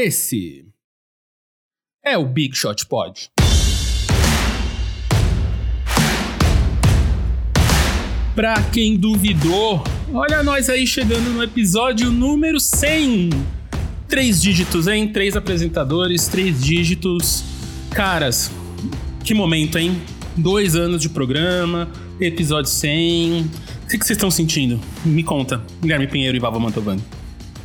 Esse é o Big Shot Pod. Pra quem duvidou, olha nós aí chegando no episódio número 100. Três dígitos, hein? Três apresentadores, três dígitos. Caras, que momento, hein? Dois anos de programa, episódio 100. O que vocês estão sentindo? Me conta, Guilherme Pinheiro e Vava Mantovani.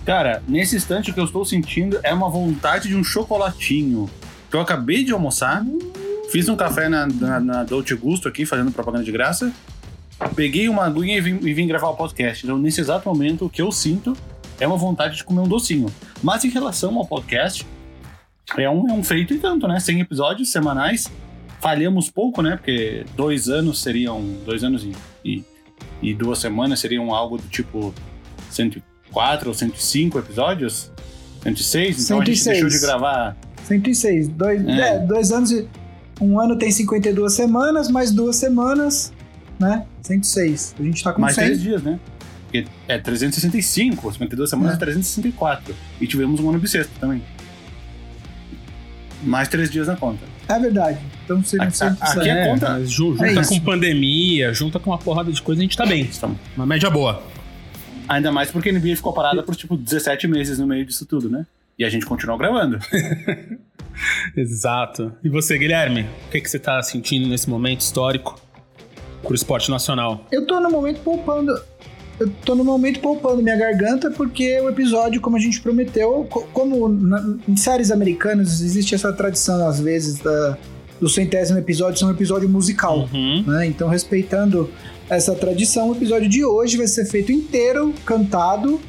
Cara, nesse instante o que eu estou sentindo é uma vontade de um chocolatinho. Que eu acabei de almoçar, fiz um café na, na, na Dolce Gusto aqui, fazendo propaganda de graça. Peguei uma aguinha e vim, e vim gravar o podcast. Então, nesse exato momento, o que eu sinto é uma vontade de comer um docinho. Mas em relação ao podcast, é um, é um feito e tanto, né? 100 episódios semanais. Falhamos pouco, né? Porque dois anos seriam. Dois anos e, e, e duas semanas seriam algo do tipo 104 ou 105 episódios. 106, então 106. a gente deixou de gravar. 106. Dois, É. é, dois anos e. Um ano tem 52 semanas, mais duas semanas, né? 106. A gente tá com mais 100. três dias, né? É 365, 52 semanas É. é 364. E tivemos um ano bissexto também. Mais três dias na conta. É verdade. Então seriam Aqui- 107. aqui é conta- mas ju- junta É com pandemia, junta com uma porrada de coisa, a gente tá bem. Estamos. Uma média boa. Ainda mais porque a NBA ficou parada por tipo 17 meses no meio disso tudo, né? E a gente continuou gravando. Exato. E você, Guilherme? O que, que você tá sentindo nesse momento histórico pro esporte nacional? Eu tô no momento poupando. Eu tô no momento poupando minha garganta porque o episódio, como a gente prometeu, co- como na- em séries americanas existe essa tradição, às vezes, da, do centésimo episódio ser um episódio musical. Uhum. né? Então, respeitando essa tradição, o episódio de hoje vai ser feito inteiro, cantado.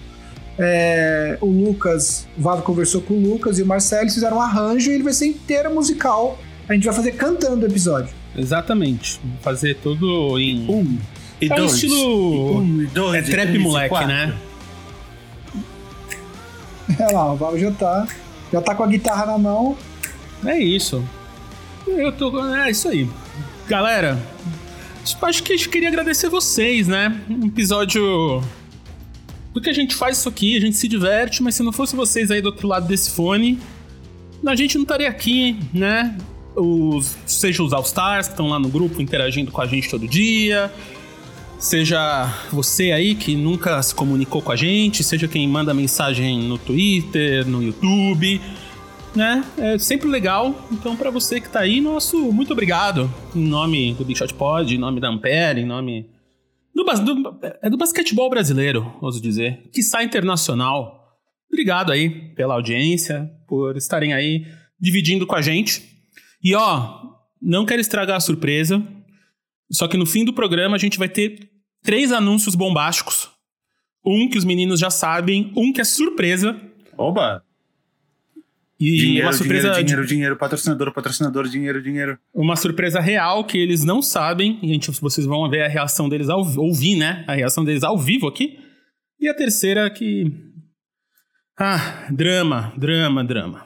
É, o Lucas, o Vavo conversou com o Lucas e o Marcelo, eles fizeram um arranjo e ele vai ser inteiro musical. A gente vai fazer cantando o episódio. Exatamente. Vou Fazer tudo em. Um e É um dois. estilo- Um e dois. É e trap e moleque, né? Olha lá, o Vavo já tá, já tá com a guitarra na mão. É isso. Eu tô. É isso aí. Galera, acho que a gente queria agradecer vocês, né? Um episódio. Porque a gente faz isso aqui, a gente se diverte, mas se não fosse vocês aí do outro lado desse fone, a gente não estaria aqui, né? Os, seja os All-Stars que estão lá no grupo interagindo com a gente todo dia, seja você aí que nunca se comunicou com a gente, seja quem manda mensagem no Twitter, no YouTube né? É sempre legal. Então, pra você que tá aí, nosso muito obrigado. Em nome do Big Shot Pod, em nome da Ampere, em nome. Do, do- é do basquetebol brasileiro, ouso dizer. Que sai internacional. Obrigado aí pela audiência, por estarem aí dividindo com a gente. E ó, não quero estragar a surpresa. Só que no fim do programa a gente vai ter três anúncios bombásticos. Um que os meninos já sabem, um que é surpresa. Oba! E dinheiro, uma surpresa dinheiro, dinheiro, dinheiro, patrocinador, patrocinador, dinheiro, dinheiro. uma surpresa real que eles não sabem. E gente, vocês vão ver a reação deles ao ouvir, né? A reação deles ao vivo aqui. E a terceira que. Ah, drama, drama, drama.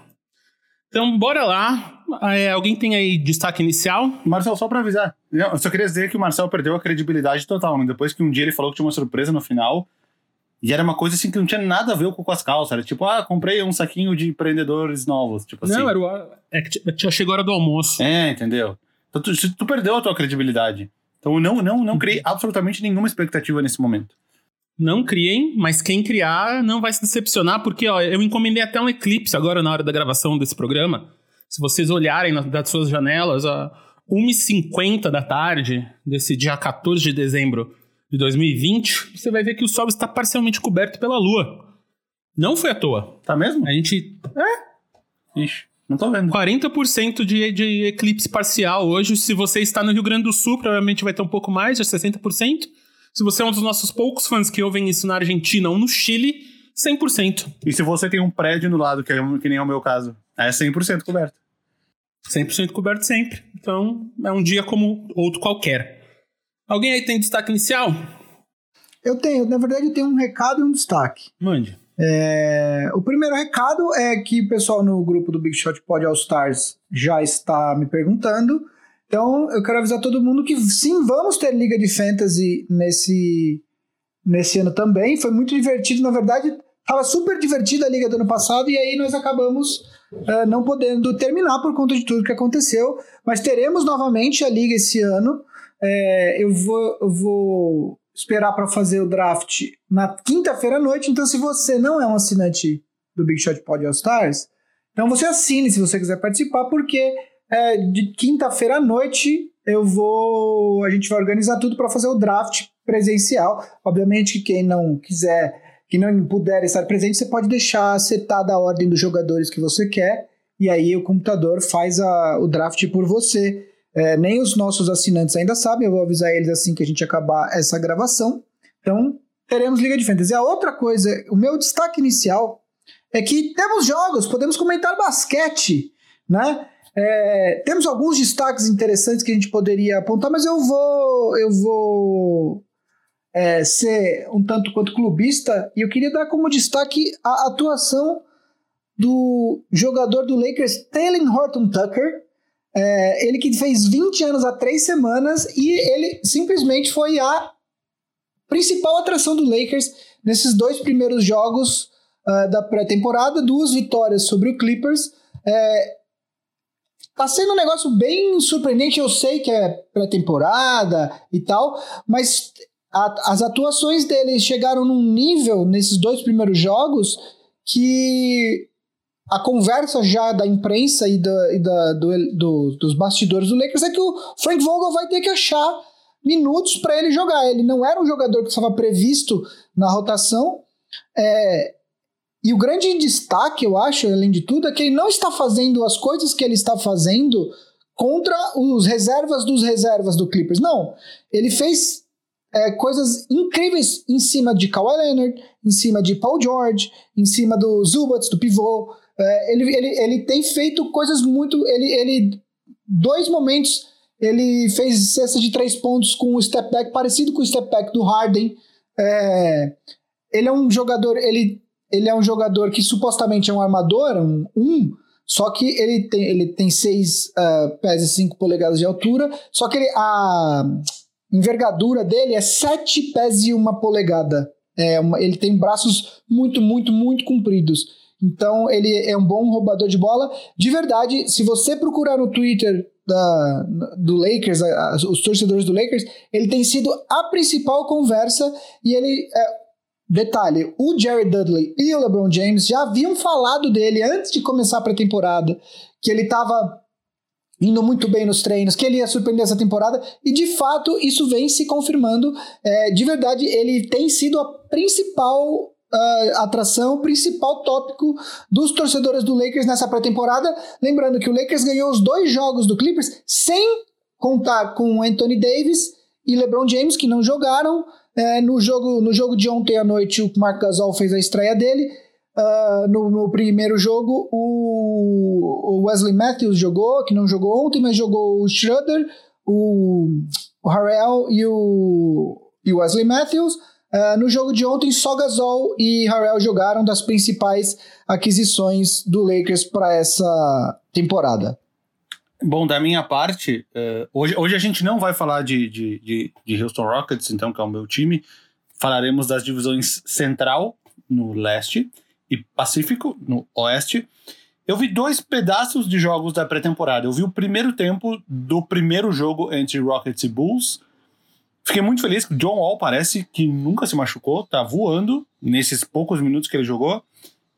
Então, bora lá. Ah, é, alguém tem aí destaque inicial? Marcel, só pra avisar. Eu só queria dizer que o Marcel perdeu a credibilidade total, né? Depois que um dia ele falou que tinha uma surpresa no final. E era uma coisa assim que não tinha nada a ver com as calças. Era tipo, ah, comprei um saquinho de empreendedores novos. Tipo assim. Não, era o. É que já chegou a hora do almoço. É, entendeu? Então tu, tu perdeu a tua credibilidade. Então eu não, não, não criei absolutamente nenhuma expectativa nesse momento. Não criem, mas quem criar não vai se decepcionar, porque ó, eu encomendei até um eclipse agora na hora da gravação desse programa. Se vocês olharem das suas janelas, a 1h50 da tarde desse dia 14 de dezembro de 2020, você vai ver que o Sol está parcialmente coberto pela Lua. Não foi à toa. Tá mesmo? A gente. Ixi, não tô vendo. 40% de, de eclipse parcial hoje. Se você está no Rio Grande do Sul, provavelmente vai ter um pouco mais, de 60%. Se você é um dos nossos poucos fãs que ouvem isso na Argentina ou no Chile, 100%. E se você tem um prédio no lado, que, é, que nem é o meu caso, é 100% coberto. 100% coberto sempre. Então, é um dia como outro qualquer. Alguém aí tem destaque inicial? Eu tenho, na verdade, eu tenho um recado e um destaque. Mande. É, o primeiro recado é que o pessoal no grupo do Big Shot Pod All Stars já está me perguntando. Então, eu quero avisar todo mundo que sim, vamos ter Liga de Fantasy nesse, nesse ano também. Foi muito divertido, na verdade. Tava super divertida a liga do ano passado e aí nós acabamos uh, não podendo terminar por conta de tudo que aconteceu. Mas teremos novamente a liga esse ano. É, eu, vou, eu vou esperar para fazer o draft na quinta-feira à noite. Então, se você não é um assinante do Big Shot Pod All Stars, então você assine se você quiser participar, porque é, de quinta-feira à noite eu vou. A gente vai organizar tudo para fazer o draft presencial. Obviamente que quem não quiser, que não puder estar presente, você pode deixar setada a ordem dos jogadores que você quer, e aí o computador faz a, o draft por você. É, nem os nossos assinantes ainda sabem, eu vou avisar eles assim que a gente acabar essa gravação. Então, teremos Liga de Fantasy. A outra coisa, o meu destaque inicial é que temos jogos, podemos comentar basquete, né? É, temos alguns destaques interessantes que a gente poderia apontar, mas eu vou eu vou é, ser um tanto quanto clubista e eu queria dar como destaque a atuação do jogador do Lakers, Taylor Horton Tucker. É, ele que fez 20 anos há três semanas e ele simplesmente foi a principal atração do Lakers nesses dois primeiros jogos uh, da pré-temporada, duas vitórias sobre o Clippers. É, tá sendo um negócio bem surpreendente. Eu sei que é pré-temporada e tal, mas a, as atuações dele chegaram num nível nesses dois primeiros jogos que a conversa já da imprensa e, da, e da, do, do, dos bastidores do Lakers é que o Frank Vogel vai ter que achar minutos para ele jogar. Ele não era um jogador que estava previsto na rotação. É, e o grande destaque, eu acho, além de tudo, é que ele não está fazendo as coisas que ele está fazendo contra os reservas dos reservas do Clippers. Não. Ele fez é, coisas incríveis em cima de Kawhi Leonard, em cima de Paul George, em cima do Zubats, do pivô. É, ele, ele, ele tem feito coisas muito. Ele, ele dois momentos ele fez cesta de três pontos com o step back parecido com o step back do Harden. É, ele é um jogador, ele, ele é um jogador que supostamente é um armador, um, um só que ele tem, ele tem 6 uh, ah, pés e 5 polegadas de altura, só que ele, a envergadura dele é 7 pés e 1 polegada. É uma, ele tem braços muito, muito, muito compridos. Então ele é um bom roubador de bola. De verdade, se você procurar no Twitter da, do Lakers, a, os torcedores do Lakers, ele tem sido a principal conversa e ele. É, detalhe, o Jerry Dudley e o LeBron James já haviam falado dele antes de começar a pré-temporada, que ele estava indo muito bem nos treinos, que ele ia surpreender essa temporada, e de fato isso vem se confirmando. É, de verdade, ele tem sido a principal uh, atração, principal tópico dos torcedores do Lakers nessa pré-temporada. Lembrando que o Lakers ganhou os dois jogos do Clippers sem contar com Anthony Davis e LeBron James, que não jogaram. É, no, jogo, no jogo de ontem à noite, o Mark Gasol fez a estreia dele. Uh, no, no, primeiro jogo, o, o, Wesley Matthews jogou, que não jogou ontem, mas jogou o Schroeder, o, o Harrell e o, e o Wesley Matthews. Uh, no jogo de ontem, só Gasol e Harrell jogaram das principais aquisições do Lakers para essa temporada. Bom, da minha parte, uh, hoje, hoje a gente não vai falar de, de, de, de, Houston Rockets, então, que é o meu time. Falaremos das divisões Central, no leste, e Pacífico, no oeste. Eu vi dois pedaços de jogos da pré-temporada. Eu vi o primeiro tempo do primeiro jogo entre Rockets e Bulls Fiquei muito feliz que John Wall parece que nunca se machucou, tá voando nesses poucos minutos que ele jogou.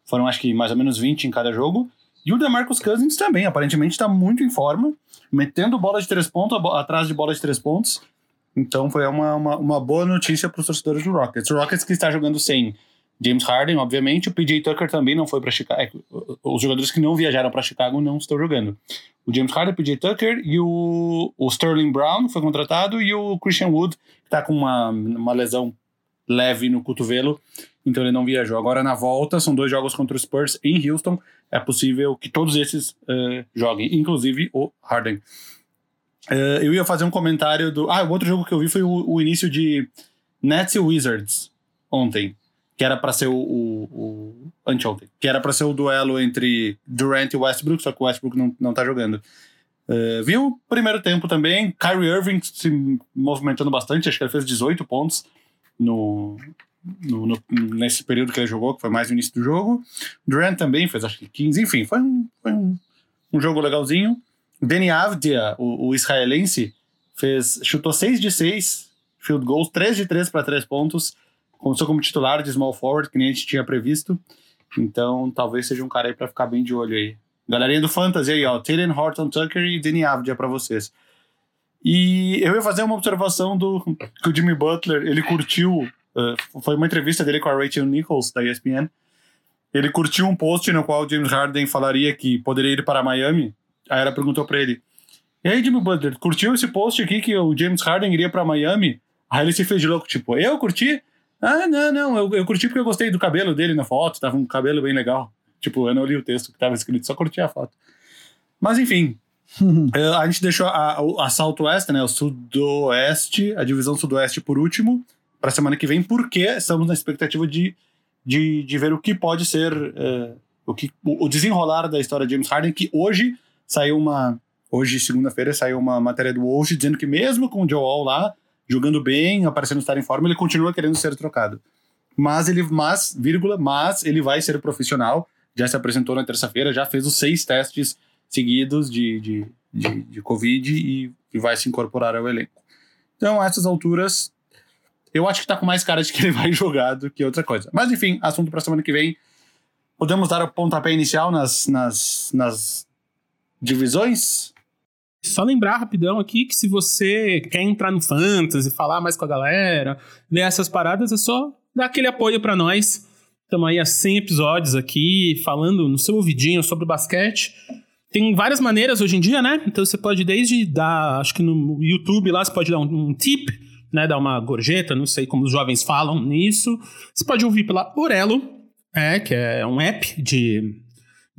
Foram acho que mais ou menos 20 em cada jogo. E o DeMarcus Cousins também, aparentemente está muito em forma, metendo bola de três pontos atrás de bola de três pontos. Então foi uma, uma, uma boa notícia para os torcedores do Rockets. O Rockets que está jogando sem James Harden, obviamente, o PJ Tucker também não foi para Chicago. É, os jogadores que não viajaram para Chicago não estão jogando o James Harden, o PJ Tucker e o, o Sterling Brown foi contratado e o Christian Wood, que está com uma, uma lesão leve no cotovelo, então ele não viajou. Agora na volta, são dois jogos contra o Spurs em Houston, é possível que todos esses uh, joguem, inclusive o Harden. Uh, eu ia fazer um comentário do. Ah, o outro jogo que eu vi foi o, o início de Nets e Wizards ontem que era para ser o, o, o, anteontem, que era para ser o duelo entre Durant e Westbrook, só que o Westbrook não, não tá jogando. Uh, viu o primeiro tempo também, Kyrie Irving se movimentando bastante, acho que ele fez 18 pontos no, no, no, nesse período que ele jogou, que foi mais no início do jogo. Durant também fez acho que 15, enfim, foi um, foi um, um jogo legalzinho. Deni Avdia, o, o, israelense, fez, chutou 6 de 6 field goals, 3 de 3 para 3 pontos. Começou como titular de small forward, que nem a gente tinha previsto. Então, talvez seja um cara aí para ficar bem de olho aí. Galerinha do Fantasy aí, ó. Taylor Horton Tucker e Danny Avdia para vocês. E eu ia fazer uma observação do que o Jimmy Butler, ele curtiu Uh, foi uma entrevista dele com a Rachel Nichols, da ESPN. Ele curtiu um post no qual James Harden falaria que poderia ir para Miami. Aí ela perguntou para ele: E aí, Jimmy Butler, curtiu esse post aqui que o James Harden iria para Miami? Aí ele se fez de louco, tipo, eu curti? Ah, não, não, eu, eu curti porque eu gostei do cabelo dele na foto, tava um cabelo bem legal. Tipo, eu não li o texto que tava escrito, só curti a foto. Mas enfim, eh, a gente deixou a, a, Southwest, né, o Sudoeste, a divisão Sudoeste por último para a semana que vem, porque estamos na expectativa de, de, de ver o que pode ser uh, o, que, o, o, desenrolar da história de James Harden, que hoje saiu uma. Hoje, segunda-feira, saiu uma matéria do Woj dizendo que mesmo com o Joel lá, jogando bem, aparecendo estar em forma, ele continua querendo ser trocado. Mas ele, mas, vírgula, mas ele vai ser profissional. Já se apresentou na terça-feira, já fez os seis testes seguidos de, de, de, de Covid e, e vai se incorporar ao elenco. Então, a essas alturas, eu acho que tá com mais cara de que ele vai jogar do que outra coisa. Mas enfim, assunto pra semana que vem. Podemos dar o pontapé inicial nas, nas, nas divisões? Só lembrar rapidão aqui que se você quer entrar no Fantasy, falar mais com a galera, ver essas paradas, é só dar aquele apoio para nós. Estamos aí há 100 episódios aqui, falando no seu ouvidinho sobre basquete. Tem várias maneiras hoje em dia, né? Então você pode desde dar, acho que no YouTube lá você pode dar um, um tip, né, dar uma gorjeta, não sei como os jovens falam nisso. Você pode ouvir pela Orelo, é, que é um app de,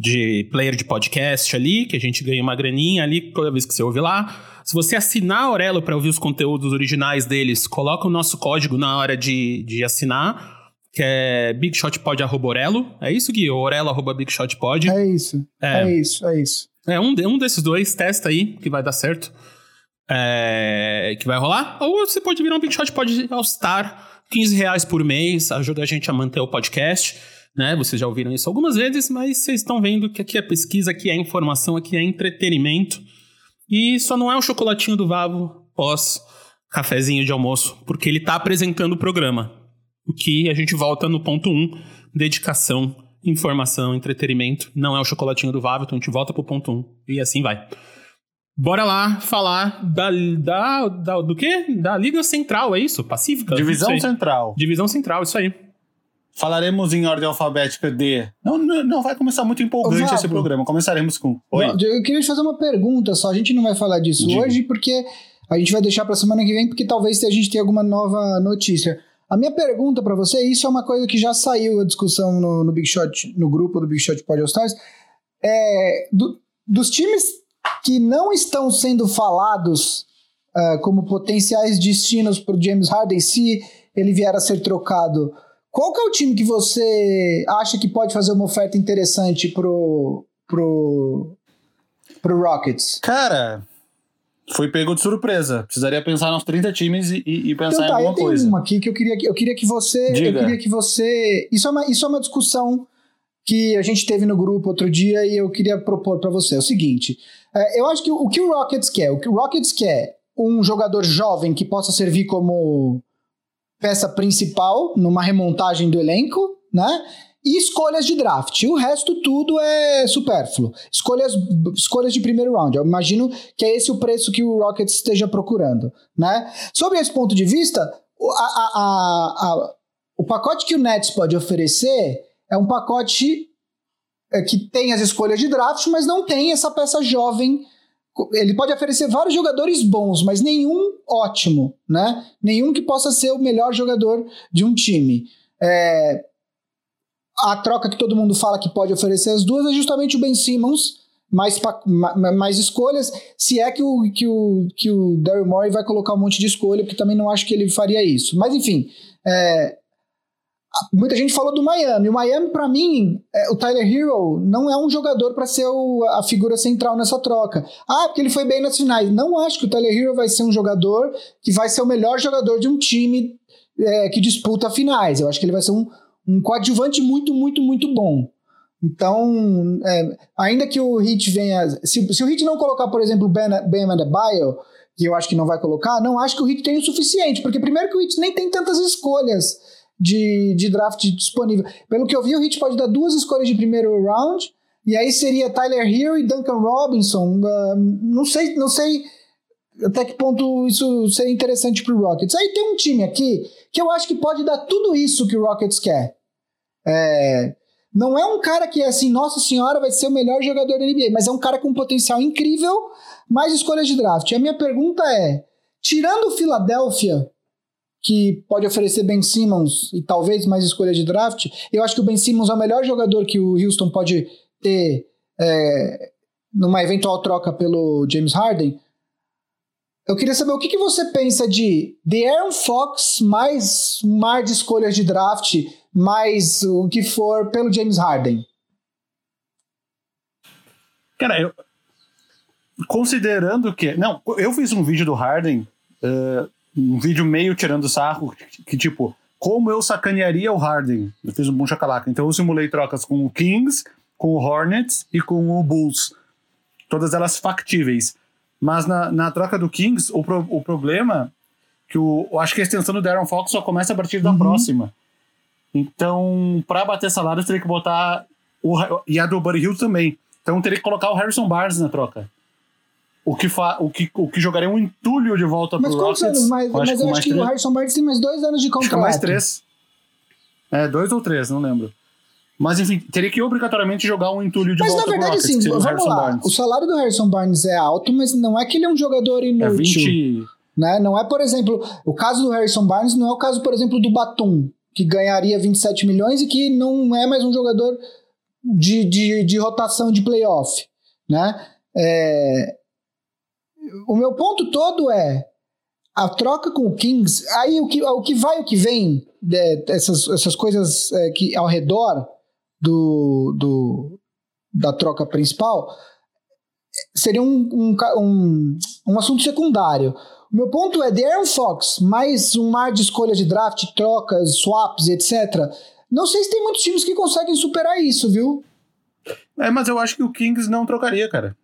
de player de podcast ali, que a gente ganha uma graninha ali toda vez que você ouve lá. Se você assinar a Orelo para ouvir os conteúdos originais deles, coloca o nosso código na hora de, de assinar, que é bigshotpod.orelo. É isso, Gui? Orelo.bigshotpod. É isso. É. é isso, é isso. É, um, um desses dois, testa aí, que vai dar certo é, que vai rolar. Ou você pode virar um Big Shot, pode All-Star, 15 reais por mês, ajuda a gente a manter o podcast. Né? Vocês já ouviram isso algumas vezes, mas vocês estão vendo que aqui é pesquisa, aqui é informação, aqui é entretenimento. E só não é o chocolatinho do Vavo pós cafezinho de almoço, porque ele está apresentando o programa. O que a gente volta no ponto 1, um, dedicação, informação, entretenimento. Não é o chocolatinho do Vavo, então a gente volta pro ponto 1 um, e assim vai. Bora lá falar da, da, da, do quê? Da Liga Central, é isso? Pacífica? Divisão Central. Divisão Central, isso aí. Falaremos em ordem alfabética de. Não, não, não vai começar muito empolgante esse programa. Começaremos com. Oi. Eu queria te fazer uma pergunta só. A gente não vai falar disso Diga. hoje porque a gente vai deixar para semana que vem, porque talvez a gente tenha alguma nova notícia. A minha pergunta para você, isso é uma coisa que já saiu a discussão no, no Big Shot, no grupo do Big Shot Pod All Stars. É, do, dos times que não estão sendo falados uh, como potenciais destinos para o James Harden se ele vier a ser trocado. Qual que é o time que você acha que pode fazer uma oferta interessante pro, pro, pro Rockets? Cara, foi pego de surpresa. Precisaria pensar nos 30 times e, e pensar então, tá, em alguma eu tenho coisa. uma aqui que eu queria, eu queria que você. Diga. Eu queria que você. Isso é uma, isso é uma discussão que a gente teve no grupo outro dia e eu queria propor para você. É o seguinte: é, eu acho que o que o Rockets quer, o que o Rockets quer, um jogador jovem que possa servir como peça principal numa remontagem do elenco, né? E escolhas de draft. O resto tudo é supérfluo. Escolhas, escolhas de primeiro round. Eu imagino que é esse o preço que o Rockets esteja procurando, né? Sobre esse ponto de vista, a, a, a, o pacote que o Nets pode oferecer é um pacote é, que tem as escolhas de draft, mas não tem essa peça jovem. Ele pode oferecer vários jogadores bons, mas nenhum ótimo, né? Nenhum que possa ser o melhor jogador de um time. É, a troca que todo mundo fala que pode oferecer as duas é justamente o Ben Simmons, mais, mais escolhas, se é que o, que o, que o Daryl Morey vai colocar um monte de escolha, porque também não acho que ele faria isso. Mas enfim, é, Muita gente falou do Miami. O Miami, para mim, é, o Tyler Hero não é um jogador para ser o, a figura central nessa troca. Ah, porque ele foi bem nas finais. Não acho que o Tyler Hero vai ser um jogador que vai ser o melhor jogador de um time é, que disputa finais. Eu acho que ele vai ser um, um coadjuvante muito, muito, muito bom. Então, é, ainda que o Hit venha. Se, se o Hit não colocar, por exemplo, o Ben, ben Adebayo, que eu acho que não vai colocar, não acho que o Hit tem o suficiente, porque primeiro que o Hit nem tem tantas escolhas de, de draft disponível. Pelo que eu vi, o Hit pode dar duas escolhas de primeiro round, e aí seria Tyler Hill e Duncan Robinson. Uh, não sei, não sei até que ponto isso seria interessante para o Rockets. Aí tem um time aqui que eu acho que pode dar tudo isso que o Rockets quer. É, não é um cara que é assim, nossa senhora, vai ser o melhor jogador da NBA, mas é um cara com potencial incrível, mais escolhas de draft. E a minha pergunta é: tirando o Philadelphia, que pode oferecer Ben Simmons e talvez mais escolha de draft, eu acho que o Ben Simmons é o melhor jogador que o Houston pode ter é, numa eventual troca pelo James Harden. Eu queria saber o que, que você pensa de The Aaron Fox mais mar de escolhas de draft, mais o que for pelo James Harden. Cara, eu. Considerando que. Não, eu fiz um vídeo do Harden, uh, um vídeo meio tirando sarro, que, que, tipo, como eu sacanearia o Harden. Eu fiz um bom chacalaca. Então eu simulei trocas com o Kings, com o Hornets e com o Bulls. Todas elas factíveis. Mas na, na troca do Kings, o, pro, o problema que o, eu acho que a extensão do Darren Fox só começa a partir da uhum. próxima. Então, para bater salários, teria que botar. O, e a do Buddy Hill também. Então, teria que colocar o Harrison Barnes na troca. O que, fa, o que, o que jogaria um entulho de volta mas pro Rockets. Anos? Mas, mas eu acho que o Harrison Barnes tem mais dois anos de contrato. Acho mais três. É, dois ou três, não lembro. Mas enfim, teria que obrigatoriamente jogar um entulho de mas, volta Mas na verdade, sim, vamos lá. Barnes. O salário do Harrison Barnes é alto, mas não é que ele é um jogador inútil. É 20... né? Não é, por exemplo, o caso do Harrison Barnes não é o caso, por exemplo, do Batum, que ganharia 27 milhões e que não é mais um jogador de, de, de rotação de playoff. Né? É... O meu ponto todo é a troca com o Kings, aí o que, o que vai o que vem, é, essas, essas coisas é, que ao redor do, do, da troca principal seria um, um, um, um assunto secundário. O meu ponto é, Darren Fox, mais um mar de escolha de draft, trocas, swaps, etc. Não sei se tem muitos times que conseguem superar isso, viu? É, mas eu acho que o Kings não trocaria, cara.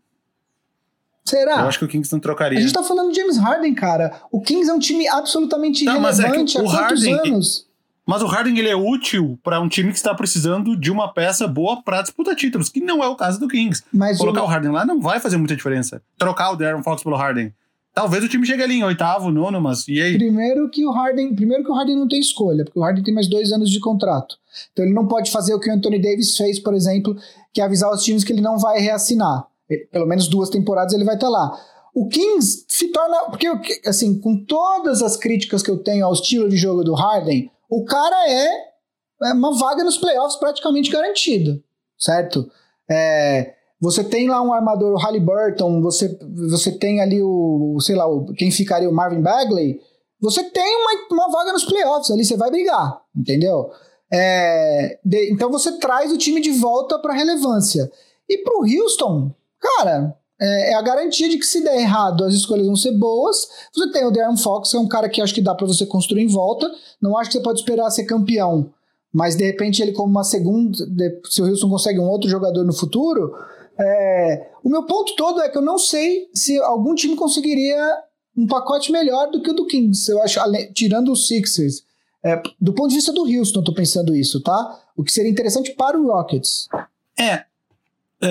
Será? Eu acho que o Kings não trocaria. A gente tá falando de James Harden, cara. O Kings é um time absolutamente não, irrelevante é há quantos Harden, anos? Mas o Harden ele é útil para um time que está precisando de uma peça boa para disputar títulos, que não é o caso do Kings. Mas Colocar o... o Harden lá não vai fazer muita diferença. Trocar o Darren Fox pelo Harden. Talvez o time chegue ali em oitavo, nono, mas e aí? Primeiro que o Harden, primeiro que o Harden não tem escolha, porque o Harden tem mais dois anos de contrato. Então ele não pode fazer o que o Anthony Davis fez, por exemplo, que é avisar os times que ele não vai reassinar. Pelo menos duas temporadas ele vai estar lá. O Kings se torna. Porque, assim, com todas as críticas que eu tenho ao estilo de jogo do Harden, o cara é, é uma vaga nos playoffs praticamente garantida, certo? É, você tem lá um armador, o Halliburton, você, você tem ali o, sei lá, o, quem ficaria o Marvin Bagley, você tem uma, uma vaga nos playoffs, ali você vai brigar, entendeu? É, de, então você traz o time de volta para relevância. E para o Houston, cara, é, é, a garantia de que se der errado, as escolhas vão ser boas. Você tem o Darren Fox, que é um cara que acho que dá para você construir em volta. Não acho que você pode esperar ser campeão, mas de repente ele como uma segunda, se o Wilson consegue um outro jogador no futuro. É, o meu ponto todo é que eu não sei se algum time conseguiria um pacote melhor do que o do Kings. Eu acho, tirando os Sixers. É, do ponto de vista do Houston, tô pensando isso, tá? O que seria interessante para o Rockets. É,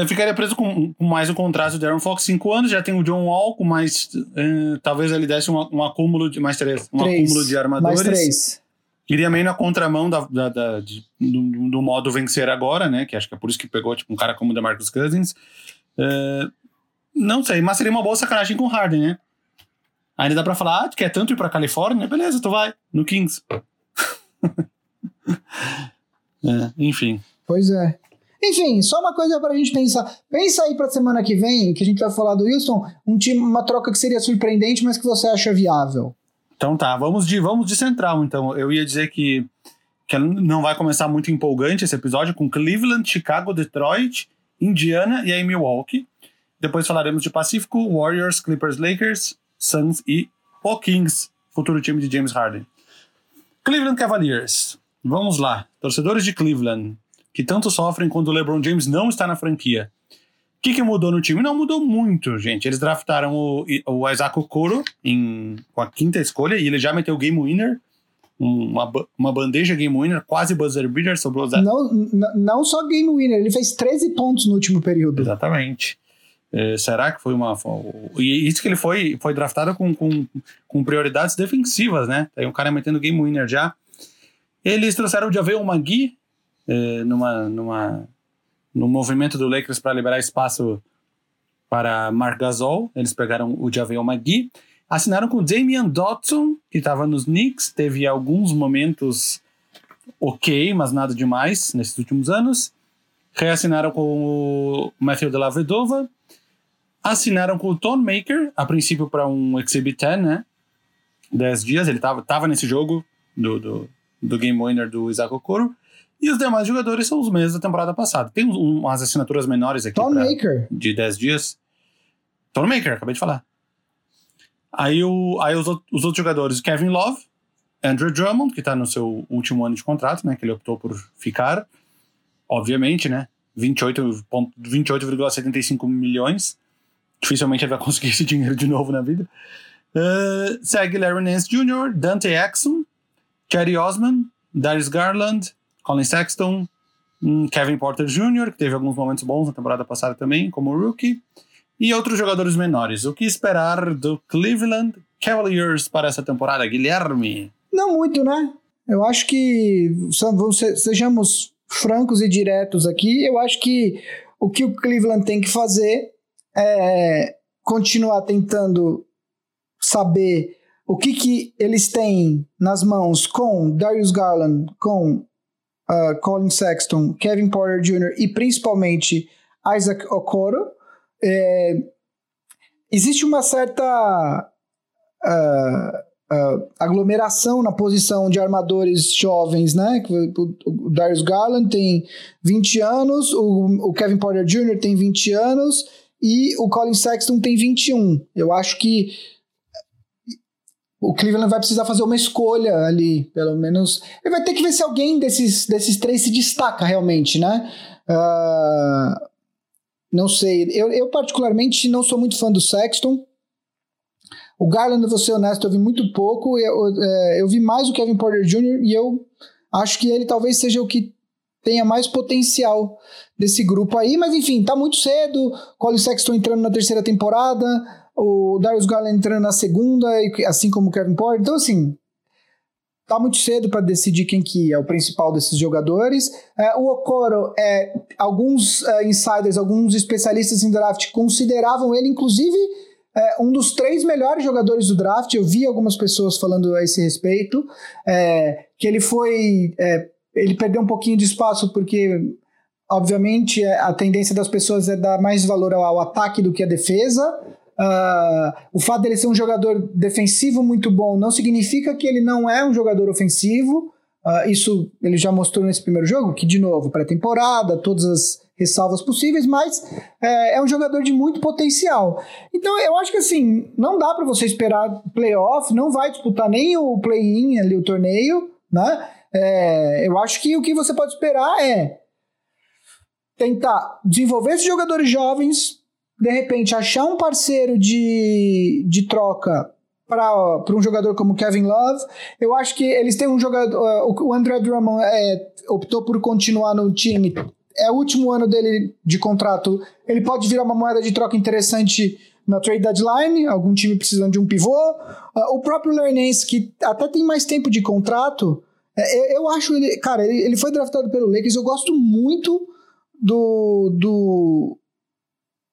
ficaria preso com, mais um contrato do Aaron Fox, cinco anos, já tem o John Wall com mais. Uh, talvez ele desse um, um, acúmulo de. Mais três. Um três, acúmulo de armadores. Mais três. Iria meio na contramão da, da, da de, do, do, modo vencer agora, né? Que acho que é por isso que pegou tipo, um cara como o DeMarcus Cousins. Uh, não sei, mas seria uma boa sacanagem com o Harden, né? Ainda dá pra falar, ah, tu quer tanto ir pra Califórnia? Beleza, tu vai, no Kings. é, enfim. Pois é. Enfim, só uma coisa para a gente pensar. Pensa aí para semana que vem, que a gente vai falar do Wilson, um time, uma troca que seria surpreendente, mas que você acha viável. Então tá, vamos de, vamos de central. Então, eu ia dizer que, que não vai começar muito empolgante esse episódio com Cleveland, Chicago, Detroit, Indiana e aí Milwaukee. Depois falaremos de Pacífico, Warriors, Clippers, Lakers, Suns e o Kings, futuro time de James Harden. Cleveland Cavaliers. Vamos lá. Torcedores de Cleveland, que tanto sofrem quando o LeBron James não está na franquia. O que, que mudou no time? Não mudou muito, gente. Eles draftaram o, o Isaac Okoro em, com a quinta escolha e ele já meteu o game winner. Uma, uma bandeja game winner, quase buzzer beater, sobrou o não, não só game winner, ele fez 13 pontos no último período. Exatamente. É, será que foi uma. E isso que ele foi, foi draftado com, com, com prioridades defensivas, né? Tem um cara metendo game winner já. Eles trouxeram o Javel Magui é, numa, numa, no movimento do Lakers para liberar espaço para Mark Gasol. Eles pegaram o Javel Magui. Assinaram com o Damian Dotson, que estava nos Knicks, teve alguns momentos ok, mas nada demais nesses últimos anos. Reassinaram com o Matthew de la Vedova. Assinaram com o Tone Maker, a princípio para um Exhibit 10, né? 10 dias, ele estava tava nesse jogo do, do, do Game Winner do Isaac Okoro. E os demais jogadores são os mesmos da temporada passada. Tem umas assinaturas menores aqui. Tone Maker. De 10 dias. Tone Maker, acabei de falar. Aí, o, aí os, os outros jogadores, Kevin Love, Andrew Drummond, que está no seu último ano de contrato, né? Que ele optou por ficar. Obviamente, né? 28,75 28, milhões. Dificilmente ele vai conseguir esse dinheiro de novo na vida. Uh, segue Larry Nance Jr., Dante Exum, Cherry Osman, Darius Garland, Colin Sexton, um Kevin Porter Jr., que teve alguns momentos bons na temporada passada também, como rookie e outros jogadores menores. O que esperar do Cleveland Cavaliers para essa temporada, Guilherme? Não muito, né? Eu acho que, sejamos francos e diretos aqui, eu acho que o que o Cleveland tem que fazer é continuar tentando saber o que, que eles têm nas mãos com Darius Garland, com uh, Colin Sexton, Kevin Porter Jr. e principalmente Isaac Okoro, é, existe uma certa uh, uh, aglomeração na posição de armadores jovens, né? O Darius Garland tem 20 anos, o, o Kevin Porter Jr. tem 20 anos e o Colin Sexton tem 21. Eu acho que o Cleveland vai precisar fazer uma escolha ali, pelo menos. Ele vai ter que ver se alguém desses, desses três se destaca realmente, né? Uh, não sei. Eu, eu, particularmente, não sou muito fã do Sexton. O Garland, vou ser honesto, eu vi muito pouco. Eu, eu, é, eu vi mais o Kevin Porter Jr. e eu acho que ele talvez seja o que tenha mais potencial desse grupo aí. Mas enfim, tá muito cedo. Colin Sexton entrando na terceira temporada. O Darius Garland entrando na segunda, assim como o Kevin Porter. Então, assim, tá muito cedo para decidir quem que é o principal desses jogadores. É, o Okoro, é, alguns é, insiders, alguns especialistas em draft consideravam ele, inclusive, é, um dos três melhores jogadores do draft. Eu vi algumas pessoas falando a esse respeito, é, que ele foi, é, ele perdeu um pouquinho de espaço porque obviamente a tendência das pessoas é dar mais valor ao ataque do que à defesa. Uh, o fato dele ser um jogador defensivo muito bom não significa que ele não é um jogador ofensivo. Uh, isso ele já mostrou nesse primeiro jogo, que, de novo, pré-temporada, todas as ressalvas possíveis, mas é, é, um jogador de muito potencial. Então, eu acho que assim, não dá para você esperar playoff, não vai disputar nem o play-in ali, o torneio, né? É, eu acho que o que você pode esperar é tentar desenvolver esses jogadores jovens, de repente achar um parceiro de, de troca para um jogador como Kevin Love. Eu acho que eles têm um jogador. Uh, o André Drummond é, optou por continuar no time. É o último ano dele de contrato. Ele pode virar uma moeda de troca interessante na trade deadline. Algum time precisando de um pivô. Uh, o próprio Lernense, que até tem mais tempo de contrato. É, eu acho ele. Cara, ele, ele foi draftado pelo Lakers. Eu gosto muito do, do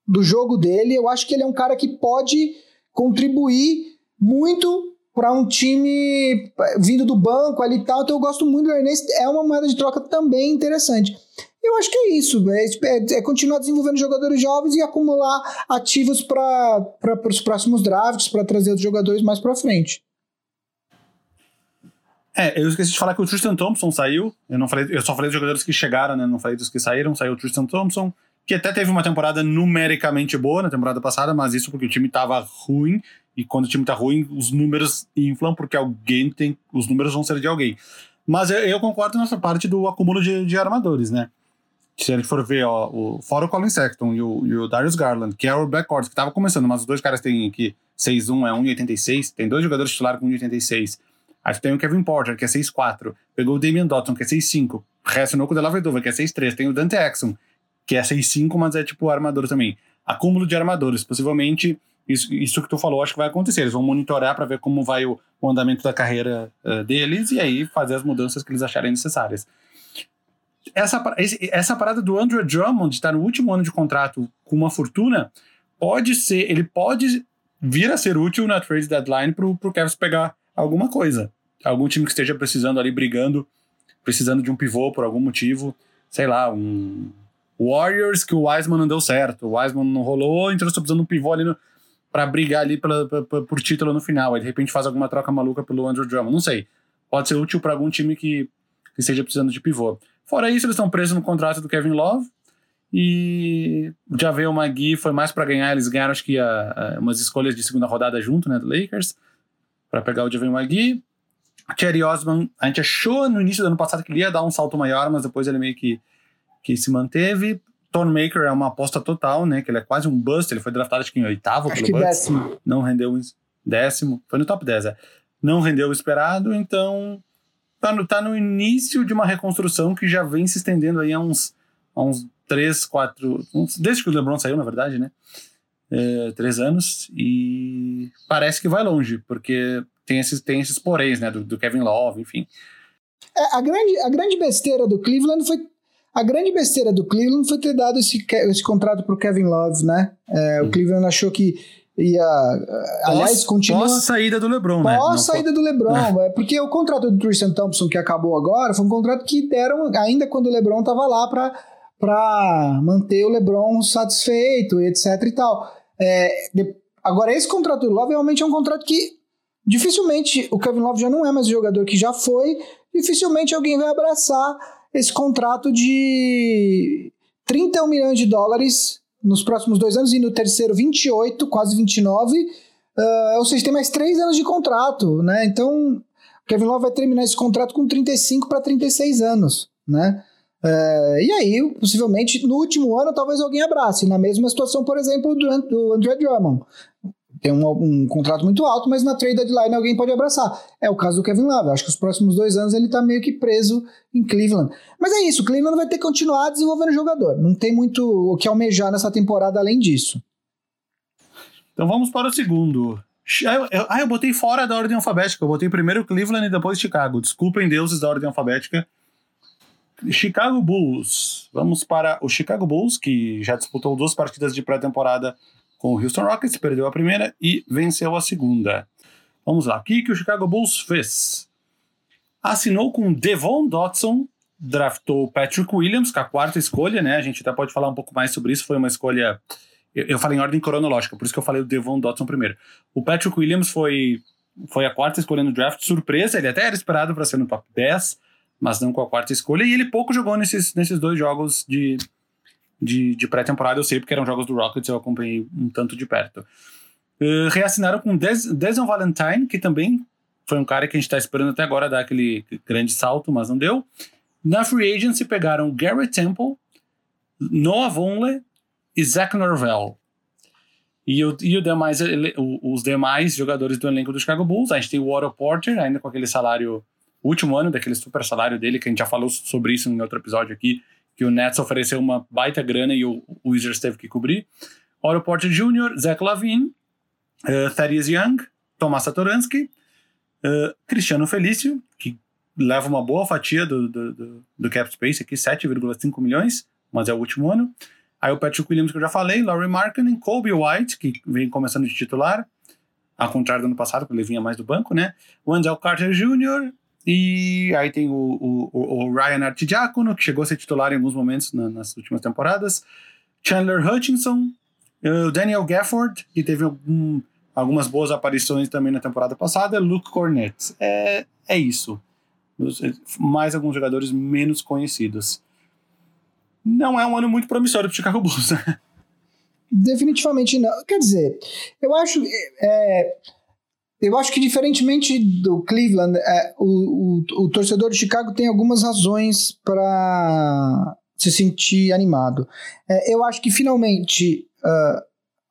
do jogo dele. Eu acho que ele é um cara que pode contribuir muito para um time vindo do banco ali e tal. Então eu gosto muito do Ernest. É uma moeda de troca também interessante. Eu acho que é isso. É, é, é continuar desenvolvendo jogadores jovens e acumular ativos para os próximos drafts, para trazer os jogadores mais para frente. É, eu esqueci de falar que o Tristan Thompson saiu. Eu não falei, eu só falei dos jogadores que chegaram, né? Não falei dos que saíram. Saiu o Tristan Thompson, que até teve uma temporada numericamente boa na temporada passada, mas isso porque o time estava ruim E quando o time tá ruim, os números inflam, porque alguém tem. Os números vão ser de alguém. Mas eu, eu concordo nessa parte do acúmulo de, de armadores, né? Se a gente for ver, ó, o, fora o Colin Sexton e o, e o Darius Garland, que é o backcourt que tava começando, mas os dois caras têm aqui 6'1 é 1,86, tem dois jogadores titulares com 1,86. Aí tem o Kevin Porter, que é 6'4. Pegou o Damian Dotson, que é 6'5. Reacionou com o Delavedova, que é 6'3. Tem o Dante Exum, que é 6'5, mas é tipo armador também. Acúmulo de armadores. Possivelmente, isso, isso que tu falou, acho que vai acontecer. Eles vão monitorar para ver como vai o, o andamento da carreira uh, deles e aí fazer as mudanças que eles acharem necessárias. Essa, essa parada do Andrew Drummond estar no último ano de contrato com uma fortuna pode ser, ele pode vir a ser útil na trade deadline pro, pro Cavs pegar alguma coisa. Algum time que esteja precisando ali, brigando, precisando de um pivô por algum motivo. Sei lá, um Warriors que o Wiseman não deu certo. O Wiseman não rolou, então eles estão precisando de um pivô ali pra brigar ali pela, pra, pra, por título no final. Aí de repente faz alguma troca maluca pelo Andrew Drummond. Não sei. Pode ser útil para algum time que, que esteja precisando de pivô. Fora isso, eles estão presos no contrato do Kevin Love. E já veio o Magui, foi mais para ganhar. Eles ganharam, acho que, a, a, umas escolhas de segunda rodada junto, né, do Lakers para pegar o Javen McGee. Cherry Osman, a gente achou no início do ano passado que ele ia dar um salto maior, mas depois ele meio que, que se manteve. Tone Maker é uma aposta total, né? Que ele é quase um bust. Ele foi draftado acho que em oitavo acho pelo Bucks. décimo. Não rendeu décimo. Foi no top 10, é. Não rendeu o esperado, então tá no, tá no início de uma reconstrução que já vem se estendendo aí há uns, há uns 3, 4... Uns, desde que o LeBron saiu, na verdade, né? é, três anos e parece que vai longe, porque tem esses, tem esses poréns, né, do, do Kevin Love, enfim. É, a, grande, a grande besteira do Cleveland foi a grande besteira do Cleveland foi ter dado esse, esse contrato pro Kevin Love, né? É, o hum. Cleveland achou que ia. Aliás, pós, continua. Pós saída do LeBron, né? Pós saída do LeBron. É. Porque o contrato do Tristan Thompson, que acabou agora, foi um contrato que deram ainda quando o LeBron tava lá para para manter o LeBron satisfeito, etc e tal. É, de, agora, esse contrato do Love realmente é um contrato que dificilmente o Kevin Love já não é mais o jogador que já foi, dificilmente alguém vai abraçar esse contrato de 31 milhões de dólares nos próximos dois anos e no terceiro 28, quase 29. Uh, ou seja, tem mais três anos de contrato, né? Então, o Kevin Love vai terminar esse contrato com 35 para 36 anos, né? Uh, e aí, possivelmente, no último ano, talvez alguém abrace. Na mesma situação, por exemplo, do, do André Drummond. Tem um, um, contrato muito alto, mas na trade deadline alguém pode abraçar. É o caso do Kevin Love. Acho que os próximos dois anos ele tá meio que preso em Cleveland. Mas é isso, Cleveland vai ter que continuar desenvolvendo o jogador. Não tem muito o que almejar nessa temporada além disso. Então vamos para o segundo. Ah, eu botei fora da ordem alfabética. Eu botei primeiro Cleveland e depois Chicago. Desculpem deuses da ordem alfabética. Chicago Bulls. Vamos para o Chicago Bulls, que já disputou duas partidas de pré-temporada com o Houston Rockets, perdeu a primeira e venceu a segunda. Vamos lá, o que, que o Chicago Bulls fez? Assinou com Devon Dotson, draftou Patrick Williams, com a quarta escolha, né? A gente até pode falar um pouco mais sobre isso, foi uma escolha. Eu, eu falei em ordem cronológica, por isso que eu falei o Devon Dotson primeiro. O Patrick Williams foi, foi a quarta escolha no draft, surpresa, ele até era esperado para ser no top 10 mas não com a quarta escolha. E ele pouco jogou nesses, nesses dois jogos de, de, de pré-temporada, eu sei, porque eram jogos do Rockets, eu acompanhei um tanto de perto. Uh, reassinaram com Deson Valentine, que também foi um cara que a gente está esperando até agora dar aquele grande salto, mas não deu. Na free agency pegaram Gary Temple, Noah Vonleh e Zach Norvell. E, o, e o demais, os demais jogadores do elenco do Chicago Bulls, a gente tem o Otto Porter, ainda com aquele salário último ano daquele super salário dele, que a gente já falou sobre isso em outro episódio aqui, que o Nets ofereceu uma baita grana e o, Wizards teve que cobrir. Oro Porter Jr., Zach Lavine, uh, Thaddeus Young, Tomás Satoransky, uh, Cristiano Felício, que leva uma boa fatia do, do, do, do cap space aqui, 7,5 milhões, mas é o último ano. Aí o Patrick Williams, que eu já falei, Laurie Markkinen, Kobe White, que vem começando de titular, ao contrário do ano passado, que ele vinha mais do banco, né? Wendell Carter Jr., e aí tem o, o, o Ryan Artidiacono, que chegou a ser titular em alguns momentos na, nas últimas temporadas. Chandler Hutchinson, o Daniel Gafford, que teve algum, algumas boas aparições também na temporada passada. Luke Cornett. É, é isso. Mais alguns jogadores menos conhecidos. Não é um ano muito promissório para o Chicago Bulls. Né? definitivamente não. Quer dizer, eu acho. É, eu acho que, diferentemente do Cleveland, é, o, o, o, torcedor de Chicago tem algumas razões para se sentir animado. É, eu acho que, finalmente, uh,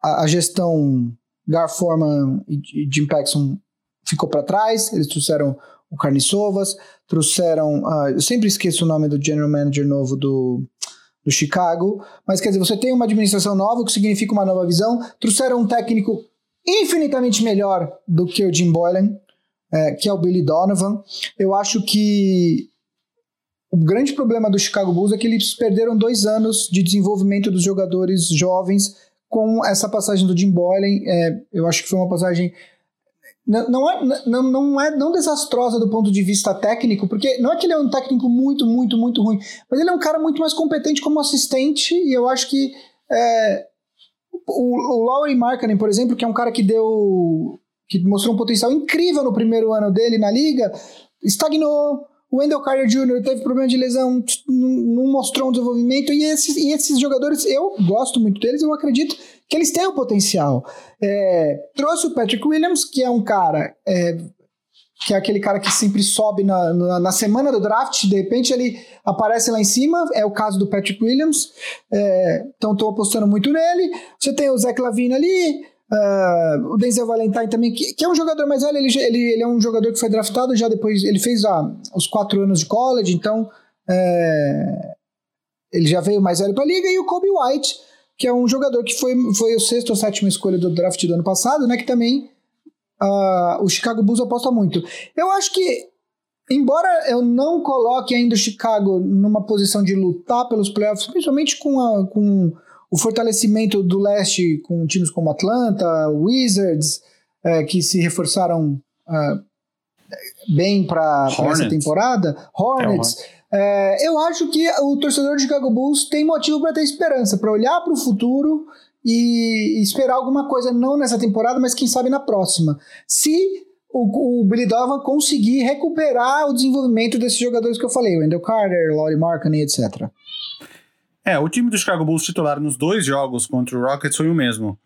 a, a, gestão Gar e, e Jim Paxson ficou para trás. Eles trouxeram o Carniçovas, trouxeram. Uh, eu sempre esqueço o nome do general manager novo do, do Chicago, mas quer dizer, você tem uma administração nova, o que significa uma nova visão. Trouxeram um técnico infinitamente melhor do que o Jim Boylan, é, que é o Billy Donovan. Eu acho que o grande problema do Chicago Bulls é que eles perderam dois anos de desenvolvimento dos jogadores jovens com essa passagem do Jim Boylan. É, eu acho que foi uma passagem não, não, é, não, não é não desastrosa do ponto de vista técnico, porque não é que ele é um técnico muito, muito, muito ruim, mas ele é um cara muito mais competente como assistente, e eu acho que é, o, o Laurie Markkanen, por exemplo, que é um cara que deu. que mostrou um potencial incrível no primeiro ano dele na liga, estagnou. O Wendell Carter Jr. teve problema de lesão, não mostrou um desenvolvimento. E esses, e esses jogadores, eu gosto muito deles, eu acredito que eles têm o potencial. É, trouxe o Patrick Williams, que é um cara é, que é aquele cara que sempre sobe na, na, na, semana do draft, de repente ele aparece lá em cima, é o caso do Patrick Williams, é, então estou apostando muito nele. Você tem o Zach Lavine ali, uh, o Denzel Valentine também, que, que, é um jogador mais velho, ele, ele, ele, é um jogador que foi draftado já depois, ele fez ah, os quatro anos de college, então é, ele já veio mais velho para a liga, e o Kobe White, que é um jogador que foi, foi o sexto ou sétimo escolha do draft do ano passado, né, que também uh, o Chicago Bulls aposta muito. Eu acho que, embora eu não coloque ainda o Chicago numa posição de lutar pelos playoffs, principalmente com, a, com o fortalecimento do leste com times como Atlanta, Wizards, é, que se reforçaram uh, bem para essa temporada, Hornets. É, eu acho que o torcedor de Chicago Bulls tem motivo para ter esperança, para olhar para o futuro e esperar alguma coisa, não nessa temporada, mas quem sabe na próxima. Se o, o Billy Donovan conseguir recuperar o desenvolvimento desses jogadores que eu falei, Wendell Carter, Laurie Markkinen, etc. É, o time do Chicago Bulls titular nos dois jogos contra o Rockets foi o mesmo.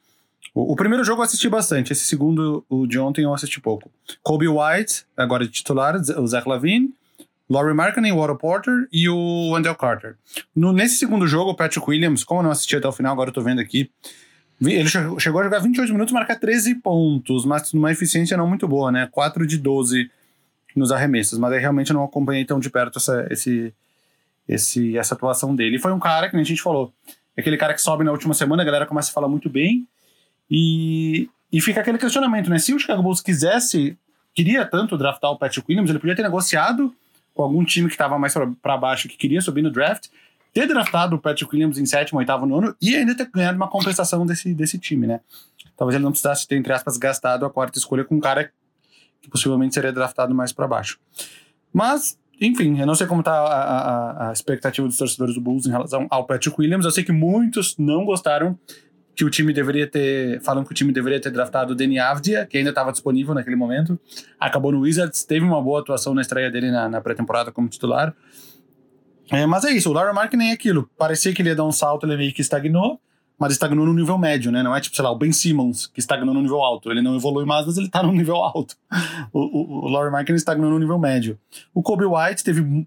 O, o, primeiro jogo eu assisti bastante, esse segundo, o de ontem, eu assisti pouco. Kobe White, agora de titular, o Zach Lavine, Laurie Markkinen, o Otto Porter e o Wendell Carter. No, nesse segundo jogo, o Patrick Williams, como eu não assisti até o final, agora eu tô vendo aqui, ele chegou a jogar 28 minutos, marcar 13 pontos, mas numa eficiência não muito boa, né? 4 de 12 nos arremessos, mas aí realmente eu não acompanhei tão de perto essa, esse, esse, essa atuação dele. E foi um cara que a gente falou, é aquele cara que sobe na última semana, a galera começa a falar muito bem, e, e fica aquele questionamento, né? Se o Chicago Bulls quisesse, queria tanto draftar o Patrick Williams, ele podia ter negociado com algum time que estava mais para baixo que queria subir no draft, ter draftado o Patrick Williams em sétimo, oitavo, nono e ainda ter ganhado uma compensação desse, desse time, né? Talvez ele não precisasse ter, entre aspas, gastado a quarta escolha com um cara que possivelmente seria draftado mais para baixo. Mas, enfim, eu não sei como tá a, a, a, expectativa dos torcedores do Bulls em relação ao Patrick Williams. Eu sei que muitos não gostaram que o time deveria ter. Falam que o time deveria ter draftado o Danny Avdia, que ainda estava disponível naquele momento. Acabou no Wizards, teve uma boa atuação na estreia dele na, na pré-temporada como titular. É, mas é isso, o Larry Mark nem é aquilo. Parecia que ele ia dar um salto, ele meio que estagnou, mas estagnou no nível médio, né? Não é tipo, sei lá, o Ben Simmons, que estagnou no nível alto. Ele não evolui mais, mas ele tá no nível alto. O, o, o Larry Mark estagnou no nível médio. O Kobe White teve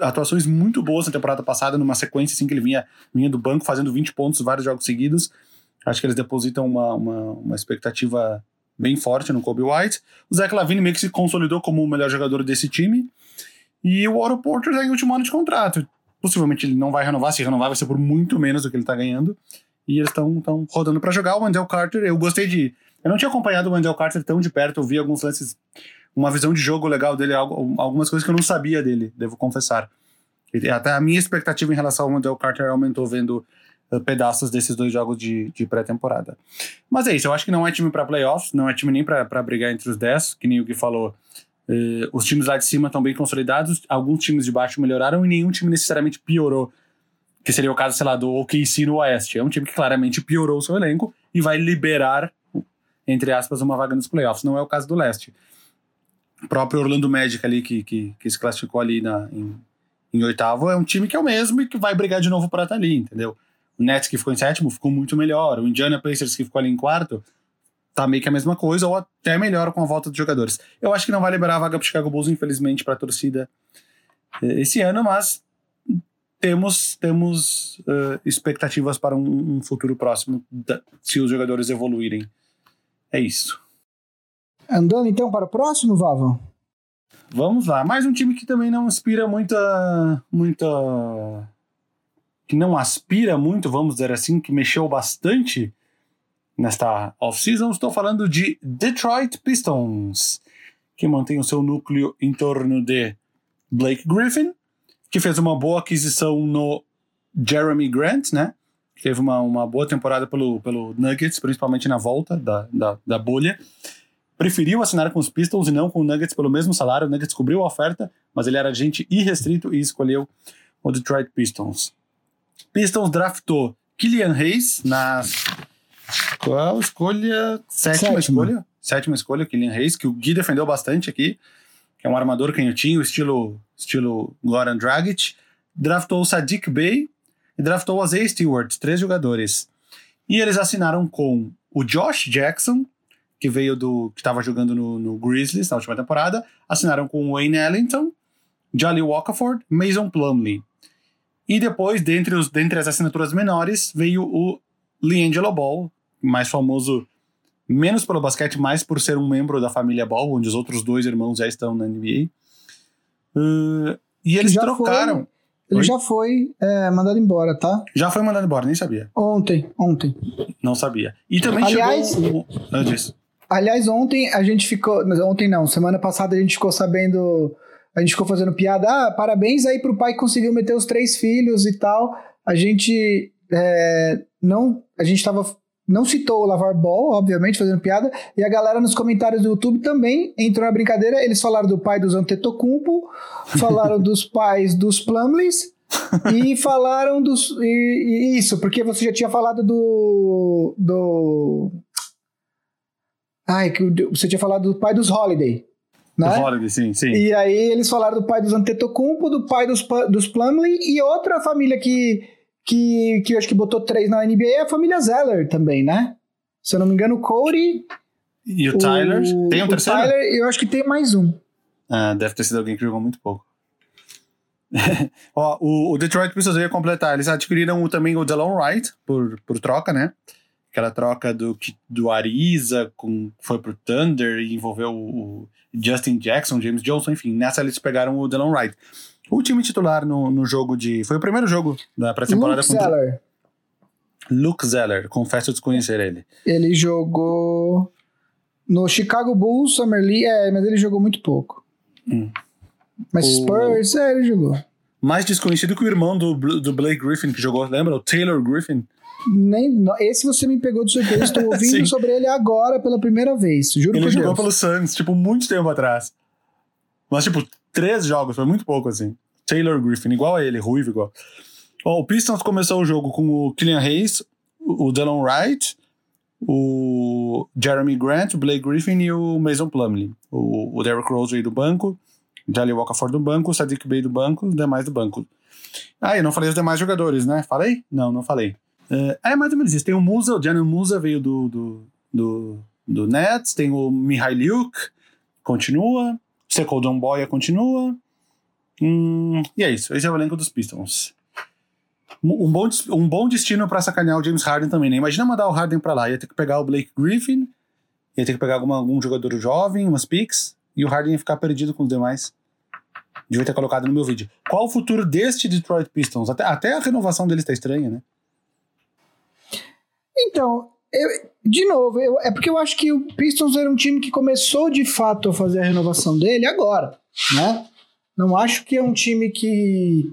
atuações muito boas na temporada passada, numa sequência assim que ele vinha, vinha do banco fazendo 20 pontos vários jogos seguidos. Acho que eles depositam uma, uma, uma expectativa bem forte no Kobe White. O Zach Lavine meio que se consolidou como o melhor jogador desse time. E o Otto Porter está em último ano de contrato. Possivelmente ele não vai renovar, se renovar vai ser por muito menos do que ele está ganhando. E eles estão rodando para jogar. O Wendell Carter, eu gostei de. Eu não tinha acompanhado o Wendell Carter tão de perto, eu vi alguns lances uma visão de jogo legal dele, algumas coisas que eu não sabia dele, devo confessar. Até a minha expectativa em relação ao Wendell Carter aumentou vendo uh, pedaços desses dois jogos de, de pré-temporada. Mas é isso, eu acho que não é time para playoffs, não é time nem para brigar entre os 10, que nem o que falou. Uh, os times lá de cima estão bem consolidados, alguns times de baixo melhoraram e nenhum time necessariamente piorou. Que seria o caso, sei lá, do OKC no Oeste. É um time que claramente piorou o seu elenco e vai liberar, entre aspas, uma vaga nos playoffs. Não é o caso do Leste próprio Orlando Magic ali, que, que, que se classificou ali na, em, em, oitavo, é um time que é o mesmo e que vai brigar de novo para estar tá ali, entendeu? O Nets que ficou em sétimo ficou muito melhor. O Indiana Pacers que ficou ali em quarto tá meio que a mesma coisa, ou até melhor com a volta dos jogadores. Eu acho que não vai liberar a vaga pro Chicago Bulls, infelizmente, para a torcida eh, esse ano, mas temos, temos uh, expectativas para um, um futuro próximo da, se os jogadores evoluírem. É isso. Andando então para o próximo, Vava? Vamos lá. Mais um time que também não inspira muita. muita. que não aspira muito, vamos dizer assim, que mexeu bastante nesta off-season. Estou falando de Detroit Pistons, que mantém o seu núcleo em torno de Blake Griffin, que fez uma boa aquisição no Jeremy Grant, né? Teve uma, uma boa temporada pelo, pelo Nuggets, principalmente na volta da, da, da bolha. Preferiu assinar com os Pistons e não com o Nuggets pelo mesmo salário. O Nuggets cobriu a oferta, mas ele era agente irrestrito e escolheu o Detroit Pistons. Pistons draftou Killian Hayes na qual escolha? Sétima, Sétima. escolha. Sétima escolha, Killian Hayes, que o Gui defendeu bastante aqui que é um armador canhotinho, estilo, estilo Goran Dragic. Draftou o Sadiq Bey e draftou o Isaiah Stewart, três jogadores. E eles assinaram com o Josh Jackson, que veio do. que estava jogando no, no, Grizzlies na última temporada. Assinaram com Wayne Ellington, Jolly Walkerford, Mason Plumley. E depois, dentre, os, dentre as assinaturas menores, veio o LiAngelo Ball, mais famoso menos pelo basquete, mais por ser um membro da família Ball, onde os outros dois irmãos já estão na NBA. Uh, e eles trocaram. Foi, ele Oi? já foi é, mandado embora, tá? Já foi mandado embora, nem sabia. Ontem, ontem. Não sabia. E também aliás, chegou. O... disso. Aliás, ontem a gente ficou. Ontem não, semana passada a gente ficou sabendo. A gente ficou fazendo piada. Ah, parabéns aí pro pai que conseguiu meter os três filhos e tal. A gente. É, não. A gente tava não citou o Lavar Ball, obviamente, fazendo piada, e a galera nos comentários do YouTube também entrou na brincadeira. Eles falaram do pai dos Antetokounmpo, falaram dos pais dos Plumleys e falaram dos e, e isso, porque você já tinha falado do do Ai, que você tinha falado do pai dos Holiday. Né? Do Holiday, sim, sim. E aí eles falaram do pai dos Antetokounmpo, do pai dos, dos Plumley e outra família que que, que eu acho que botou três na NBA é a família Zeller também, né? Se eu não me engano, o Cody. E o Tyler? tem um o terceiro? Tyler, eu acho que tem mais um. Ah, deve ter sido alguém que jogou muito pouco. Ó, o, o, Detroit Pistons ia completar. Eles adquiriram também o Delon Wright por, por troca, né? Aquela troca do, do Ariza com, foi pro Thunder e envolveu o Justin Jackson, James Johnson, enfim. Nessa eles pegaram o Delon Wright. O time titular no, no jogo de. Foi o primeiro jogo da pré-temporada Luke contra. Zeller. Luke Zeller, confesso desconhecer ele. Ele jogou no Chicago Bulls, Summer League, é, mas ele jogou muito pouco. Hum. Mas o... Spurs, é, ele jogou. Mais desconhecido que o irmão do, do Blake Griffin, que jogou, lembra? O Taylor Griffin. Nem, esse você me pegou de surpresa, estou ouvindo sobre ele agora pela primeira vez, juro Ele jogou Deus. pelo Suns, tipo, muito tempo atrás. Mas, tipo, três jogos, foi muito pouco assim. Taylor Griffin, igual a ele, ruivo igual. Bom, o Pistons começou o jogo com o Killian Hayes, o Dylan Wright, o Jeremy Grant, o Blake Griffin e o Mason Plumlee. O, o Derrick Rose aí do banco, Jalen Walker fora do banco, o Sadiq Bey do banco, os demais do banco. Ah, eu não falei os demais jogadores, né? Falei? Não, não falei. Uh, é mais ou menos isso. Tem o Musa, o Jalen Musa veio do, do, do, do Nets, tem o Mihailiuk, continua. John Boya continua. Hum, e é isso. Esse é o elenco dos Pistons. Um bom, um bom destino para sacanear o James Harden também, né? Imagina mandar o Harden para lá. Ia ter que pegar o Blake Griffin, ia ter que pegar alguma, algum jogador jovem, umas picks, e o Harden ia ficar perdido com os demais. Devia ter colocado no meu vídeo. Qual o futuro deste Detroit Pistons? Até, até a renovação deles tá estranha, né? Então, eu, de novo, eu, é porque eu acho que o Pistons era um time que começou de fato a fazer a renovação dele agora, né? Não acho que é um time que,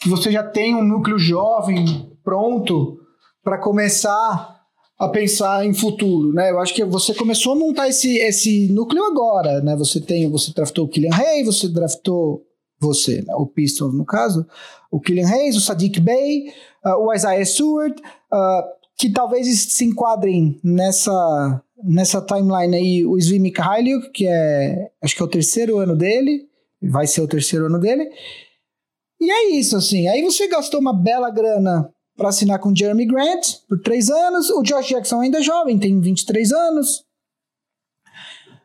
que você já tem um núcleo jovem pronto para começar a pensar em futuro, né? Eu acho que você começou a montar esse, esse núcleo agora, né? Você tem, você draftou o Killian Hayes, você draftou você, né? o Pistons no caso, o Killian Hayes, o Sadiq Bey, uh, o Isaiah Stewart, uh, que talvez se enquadrem nessa, nessa timeline aí, o Zvi Mikhailiuk, que é, acho que é o terceiro ano dele, vai ser o terceiro ano dele, E é isso, assim. Aí você gastou uma bela grana para assinar com Jeremy Grant por três anos. O Josh Jackson ainda é jovem, tem 23 anos.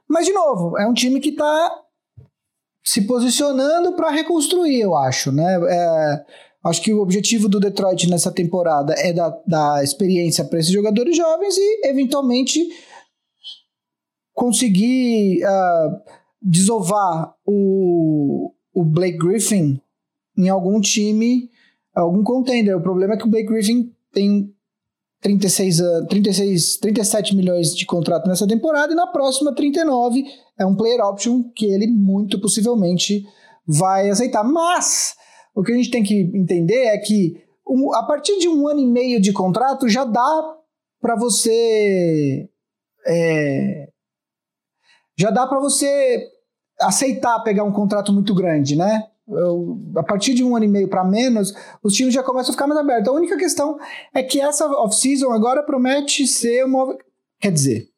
Mas, de novo, é um time que está se posicionando para reconstruir, eu acho, né? É, acho que o objetivo do Detroit nessa temporada é dar, experiência para esses jogadores jovens e, eventualmente, conseguir uh, desovar o, o Blake Griffin em algum time, algum contender. O problema é que o Blake Griffin tem 36, 36, 37 milhões de contrato nessa temporada e na próxima 39 é um player option que ele muito possivelmente vai aceitar. Mas o que a gente tem que entender é que um, a partir de um ano e meio de contrato já dá para você é, já dá para você aceitar pegar um contrato muito grande, né? Eu, a partir de um ano e meio para menos, os times já começam a ficar mais abertos. A única questão é que essa off-season agora promete ser uma. Quer dizer,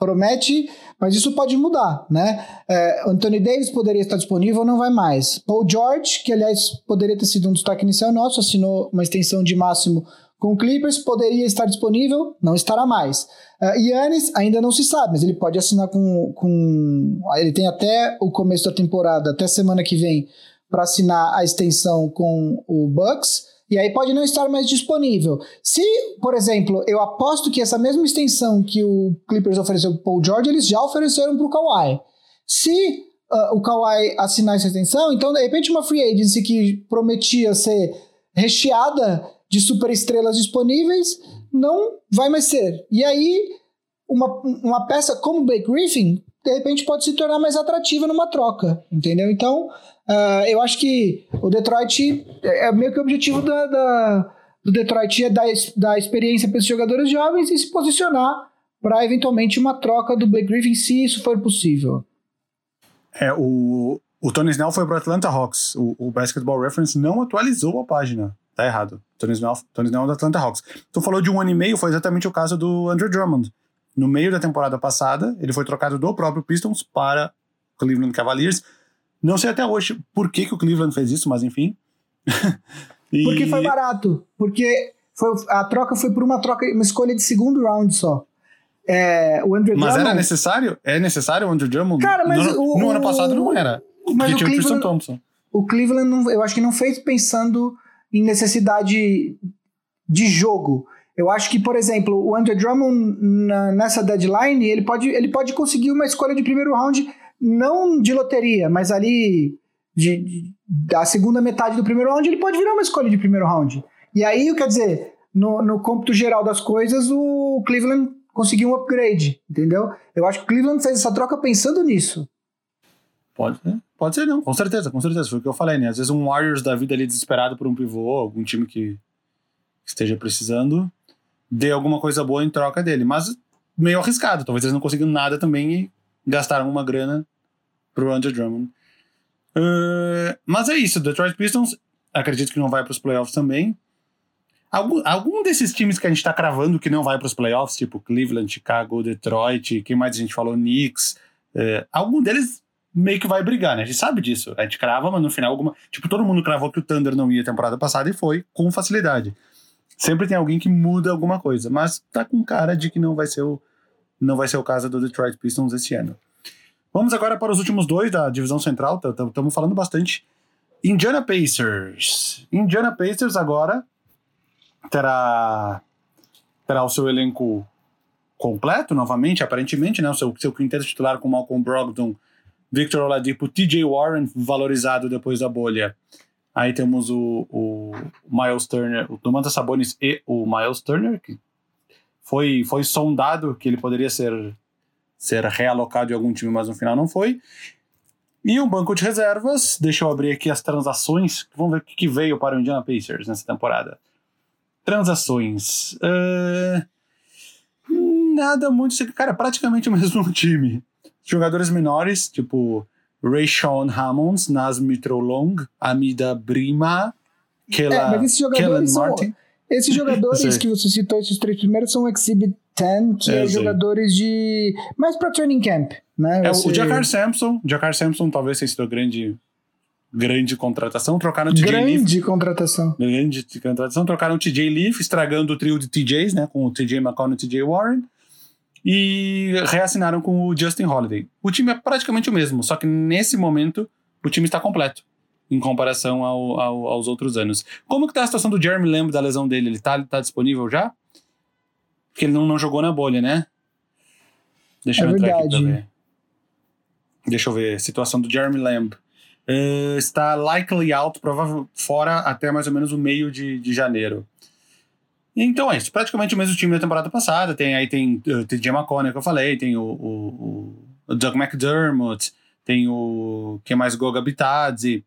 promete, mas isso pode mudar, né? É, Anthony Davis poderia estar disponível, não vai mais. Paul George, que aliás poderia ter sido um destaque inicial nosso, assinou uma extensão de máximo com o Clippers, poderia estar disponível, não estará mais. Uh, Yannis ainda não se sabe, mas ele pode assinar com, com. Ele tem até o começo da temporada, até semana que vem, para assinar a extensão com o Bucks. E aí pode não estar mais disponível. Se, por exemplo, eu aposto que essa mesma extensão que o Clippers ofereceu para o Paul George, eles já ofereceram para o Kawhi. Se uh, o Kawhi assinar essa extensão, então de repente uma free agency que prometia ser recheada de superestrelas disponíveis não vai mais ser. E aí uma, uma peça como o Blake Griffin de repente pode se tornar mais atrativa numa troca, entendeu? Então, uh, eu acho que o Detroit é, é meio que o objetivo da, da do Detroit é dar, dar experiência para esses jogadores jovens e se posicionar para eventualmente uma troca do Blake Griffin, se isso for possível. É, o, o Tony Snell foi para Atlanta Hawks. O, o Basketball Reference não atualizou a página. Tá errado. Tony Snell, Tony Snell é do Atlanta Hawks. Tu falou de um ano e meio, foi exatamente o caso do Andrew Drummond. No meio da temporada passada, ele foi trocado do próprio Pistons para Cleveland Cavaliers. Não sei até hoje por que, que o Cleveland fez isso, mas enfim. e... Porque foi barato. Porque foi, a troca foi por uma troca, uma escolha de segundo round só. É, o Andrew mas Drummond... era necessário? É necessário o Andrew Drummond? Cara, mas no, o, no ano passado não era. Mas porque tinha o Thompson. O Cleveland, não, eu acho que não fez pensando em necessidade de jogo. Eu acho que, por exemplo, o Andrew Drummond na, nessa deadline, ele pode, ele pode conseguir uma escolha de primeiro round, não de loteria, mas ali de, de, da segunda metade do primeiro round, ele pode virar uma escolha de primeiro round. E aí, quer dizer, no, no cômputo geral das coisas, o Cleveland conseguiu um upgrade, entendeu? Eu acho que o Cleveland fez essa troca pensando nisso. Pode ser, pode ser não, com certeza, com certeza. Foi o que eu falei, né? Às vezes um Warriors da vida ali desesperado por um pivô, algum time que esteja precisando, dê alguma coisa boa em troca dele. Mas meio arriscado. Talvez eles não conseguiram nada também e gastaram uma grana pro Andrew Drummond. Uh, mas é isso. Detroit Pistons, acredito que não vai para os playoffs também. Algum, algum desses times que a gente está cravando que não vai para os playoffs, tipo Cleveland, Chicago, Detroit, quem mais a gente falou? Knicks. Uh, algum deles meio que vai brigar, né? A gente sabe disso. A gente crava, mas no final alguma. Tipo, todo mundo cravou que o Thunder não ia temporada passada e foi com facilidade. Sempre tem alguém que muda alguma coisa, mas tá com cara de que não vai ser o, não vai ser o caso do Detroit Pistons esse ano. Vamos agora para os últimos dois da divisão central, estamos falando bastante. Indiana Pacers. Indiana Pacers agora terá, terá o seu elenco completo novamente, aparentemente, né? O seu, seu quinteto titular com Malcolm Brogdon, Victor Oladipo, TJ Warren, valorizado depois da bolha, Aí temos o, o Miles Turner, o Domantas Sabonis e o Miles Turner, que foi, foi sondado que ele poderia ser, ser realocado em algum time, mas no final não foi. E um banco de reservas, deixa eu abrir aqui as transações, vamos ver o que veio para o Indiana Pacers nessa temporada. Transações. Uh, nada muito. Cara, praticamente o mesmo time. Jogadores menores, tipo Rayshon Hammonds, Nas Mitrolong, Amida Brima, Kela, é, mas esses jogadores são, Martin. Esses jogadores que você citou, esses três primeiros, são Exhibit 10, que é, é jogadores de. mais para training camp, né? É, você... O Jakar Sampson, Jakar Sampson talvez tenha sido o grande, grande contratação. Trocaram o TJ Grande Leaf. contratação. Grande contratação. Trocaram o TJ Leaf, estragando o trio de TJs, né? Com o TJ McConnell e o TJ Warren. E reassinaram com o Justin Holiday. O time é praticamente o mesmo, só que nesse momento o time está completo. Em comparação ao, ao- aos outros anos. Como que tá a situação do Jeremy Lamb da lesão dele? Ele tá, tá disponível já? Porque ele não, não jogou na bolha, né? Deixa É eu entrar aqui verdade. pra ver. Deixa eu ver. Situação do Jeremy Lamb. Eh, está likely out, provável fora até mais ou menos o meio de, de janeiro. Então é isso. Praticamente o mesmo time da temporada passada. Tem aí tem uh, TJ McConnell que eu falei, tem o, o, o- o Doug McDermott, tem o. Quem mais? Goga Bitadze.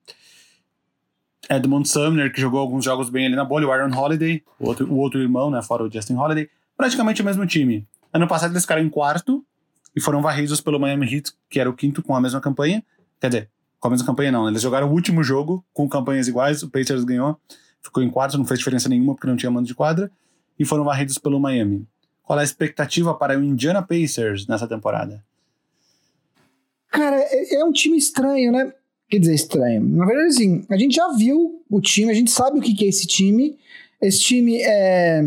Edmund Sumner, que jogou alguns jogos bem ali na bolha, o Aaron Holiday, o outro, o outro irmão, né? Fora o Justin Holiday. Praticamente o mesmo time. Ano passado eles ficaram em quarto e foram varridos pelo Miami Heat, que era o quinto com a mesma campanha. Quer dizer, com a mesma campanha não. né? Eles jogaram o último jogo com campanhas iguais, o Pacers ganhou, ficou em quarto, não fez diferença nenhuma porque não tinha mando de quadra, e foram varridos pelo Miami. Qual é a expectativa para o Indiana Pacers nessa temporada? Cara, é, é um time estranho, né? Quer dizer, estranho. Na verdade, assim, a gente já viu o time, a gente sabe o que, é esse time. Esse time é.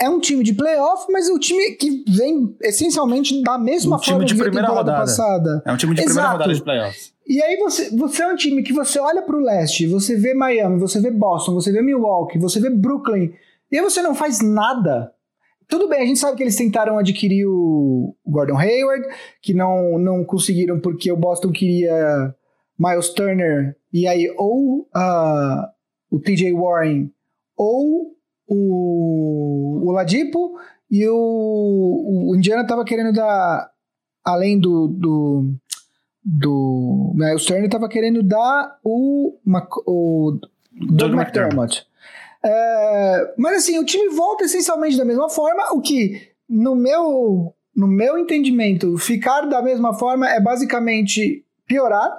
É um time de playoff, mas é um time que vem essencialmente da mesma Um forma de que veio a primeira temporada rodada. passada. É um time de primeira Exato. rodada de playoffs. E aí você, você é um time que você olha pro leste, você vê Miami, você vê Boston, você vê Milwaukee, você vê Brooklyn, e aí você não faz nada. Tudo bem, a gente sabe que eles tentaram adquirir o Gordon Hayward, que não, não conseguiram porque o Boston queria Miles Turner, e aí ou ah, o TJ Warren ou o, o Ladipo, e o, o Indiana tava querendo dar, além do, do do Miles Turner estava querendo dar o, o Doug Doug McDermott. É, mas assim, o time volta essencialmente da mesma forma, o que no meu, no meu entendimento, ficar da mesma forma é basicamente piorar,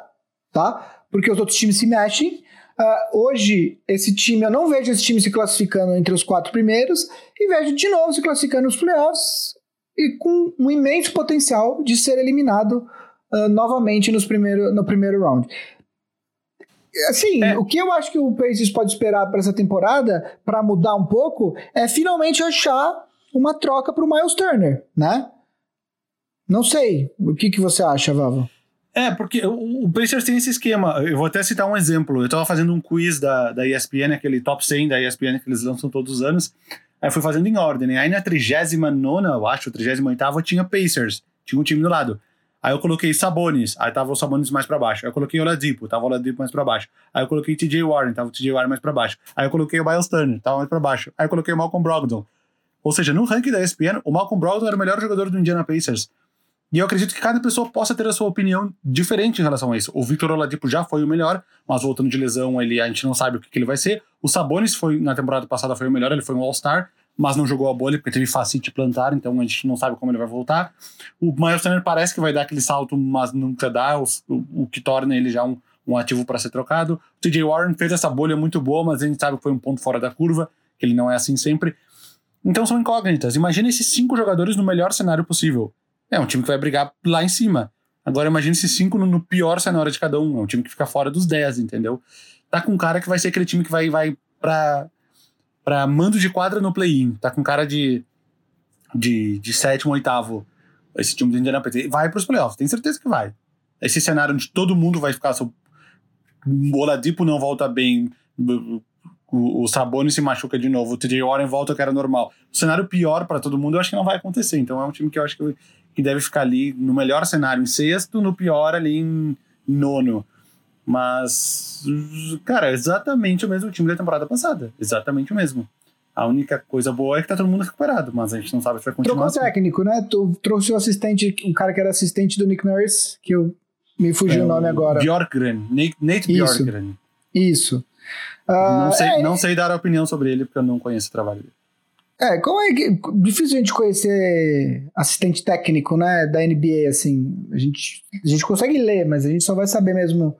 tá? Porque os outros times se mexem. Ah, hoje, esse time, eu não vejo esse time se classificando entre os quatro primeiros e vejo de novo se classificando nos playoffs e com um imenso potencial de ser eliminado ah, novamente nos primeiro, no primeiro round. Assim, É. o que eu acho que o Pacers pode esperar para essa temporada, para mudar um pouco, é finalmente achar uma troca para o Miles Turner, né? Não sei. O que, que você acha, Vavo? É, porque o, o Pacers tem esse esquema. Eu vou até citar um exemplo. Eu tava fazendo um quiz da, da ESPN, aquele top 100 da ESPN que eles lançam todos os anos. Aí fui fazendo em ordem. né? Aí na 39, eu acho, 38, tinha Pacers. Tinha um time do lado. Aí eu coloquei Sabonis, aí tava o Sabonis mais pra baixo. Aí eu coloquei Oladipo, tava o Oladipo mais pra baixo. Aí eu coloquei TJ Warren, tava o TJ Warren mais pra baixo. Aí eu coloquei o Miles Turner, tava mais pra baixo. Aí eu coloquei o Malcolm Brogdon. Ou seja, no ranking da ESPN, o Malcolm Brogdon era o melhor jogador do Indiana Pacers. E eu acredito que cada pessoa possa ter a sua opinião diferente em relação a isso. O Victor Oladipo já foi o melhor, mas voltando de lesão, ele, a gente não sabe o que, que ele vai ser. O Sabonis foi, na temporada passada foi o melhor, ele foi um All-Star, mas não jogou a bolha porque teve facite plantar, então a gente não sabe como ele vai voltar. O Miles Turner parece que vai dar aquele salto, mas nunca dá, o, o, o que torna ele já um, um ativo para ser trocado. O TJ Warren fez essa bolha muito boa, mas a gente sabe que foi um ponto fora da curva, que ele não é assim sempre. Então são incógnitas. Imagina esses cinco jogadores no melhor cenário possível. É um time que vai brigar lá em cima. Agora imagina esses cinco no, no pior cenário de cada um. É um time que fica fora dos 10, entendeu? Tá com um cara que vai ser aquele time que vai, vai pra, pra mando de quadra no play-in. Tá com cara de, de, de sétimo, oitavo. Esse time do Indiana Pacers. Vai pros playoffs, tenho certeza que vai. Esse cenário onde todo mundo vai ficar. O Oladipo não volta bem. O, o Sabonis se machuca de novo. O TJ Warren volta que era normal. O cenário pior pra todo mundo eu acho que não vai acontecer. Então é um time que eu acho que, que deve ficar ali no melhor cenário em sexto, no pior ali em nono. Mas, cara, é exatamente o mesmo time da temporada passada. Exatamente o mesmo. A única coisa boa é que tá todo mundo recuperado, mas a gente não sabe se vai continuar. Trocou assim. técnico, né? Tu trouxe o assistente, um cara que era assistente do Nick Nurse, que eu me fugiu É, o nome agora. Bjorkgren. Nate, Nate Isso. Bjorkgren. Isso. Ah, não, sei, é, não sei dar a opinião sobre ele, porque eu não conheço o trabalho dele. É, como é que. Difícil a gente conhecer assistente técnico, né? Da NBA, assim. A gente, a gente consegue ler, mas a gente só vai saber mesmo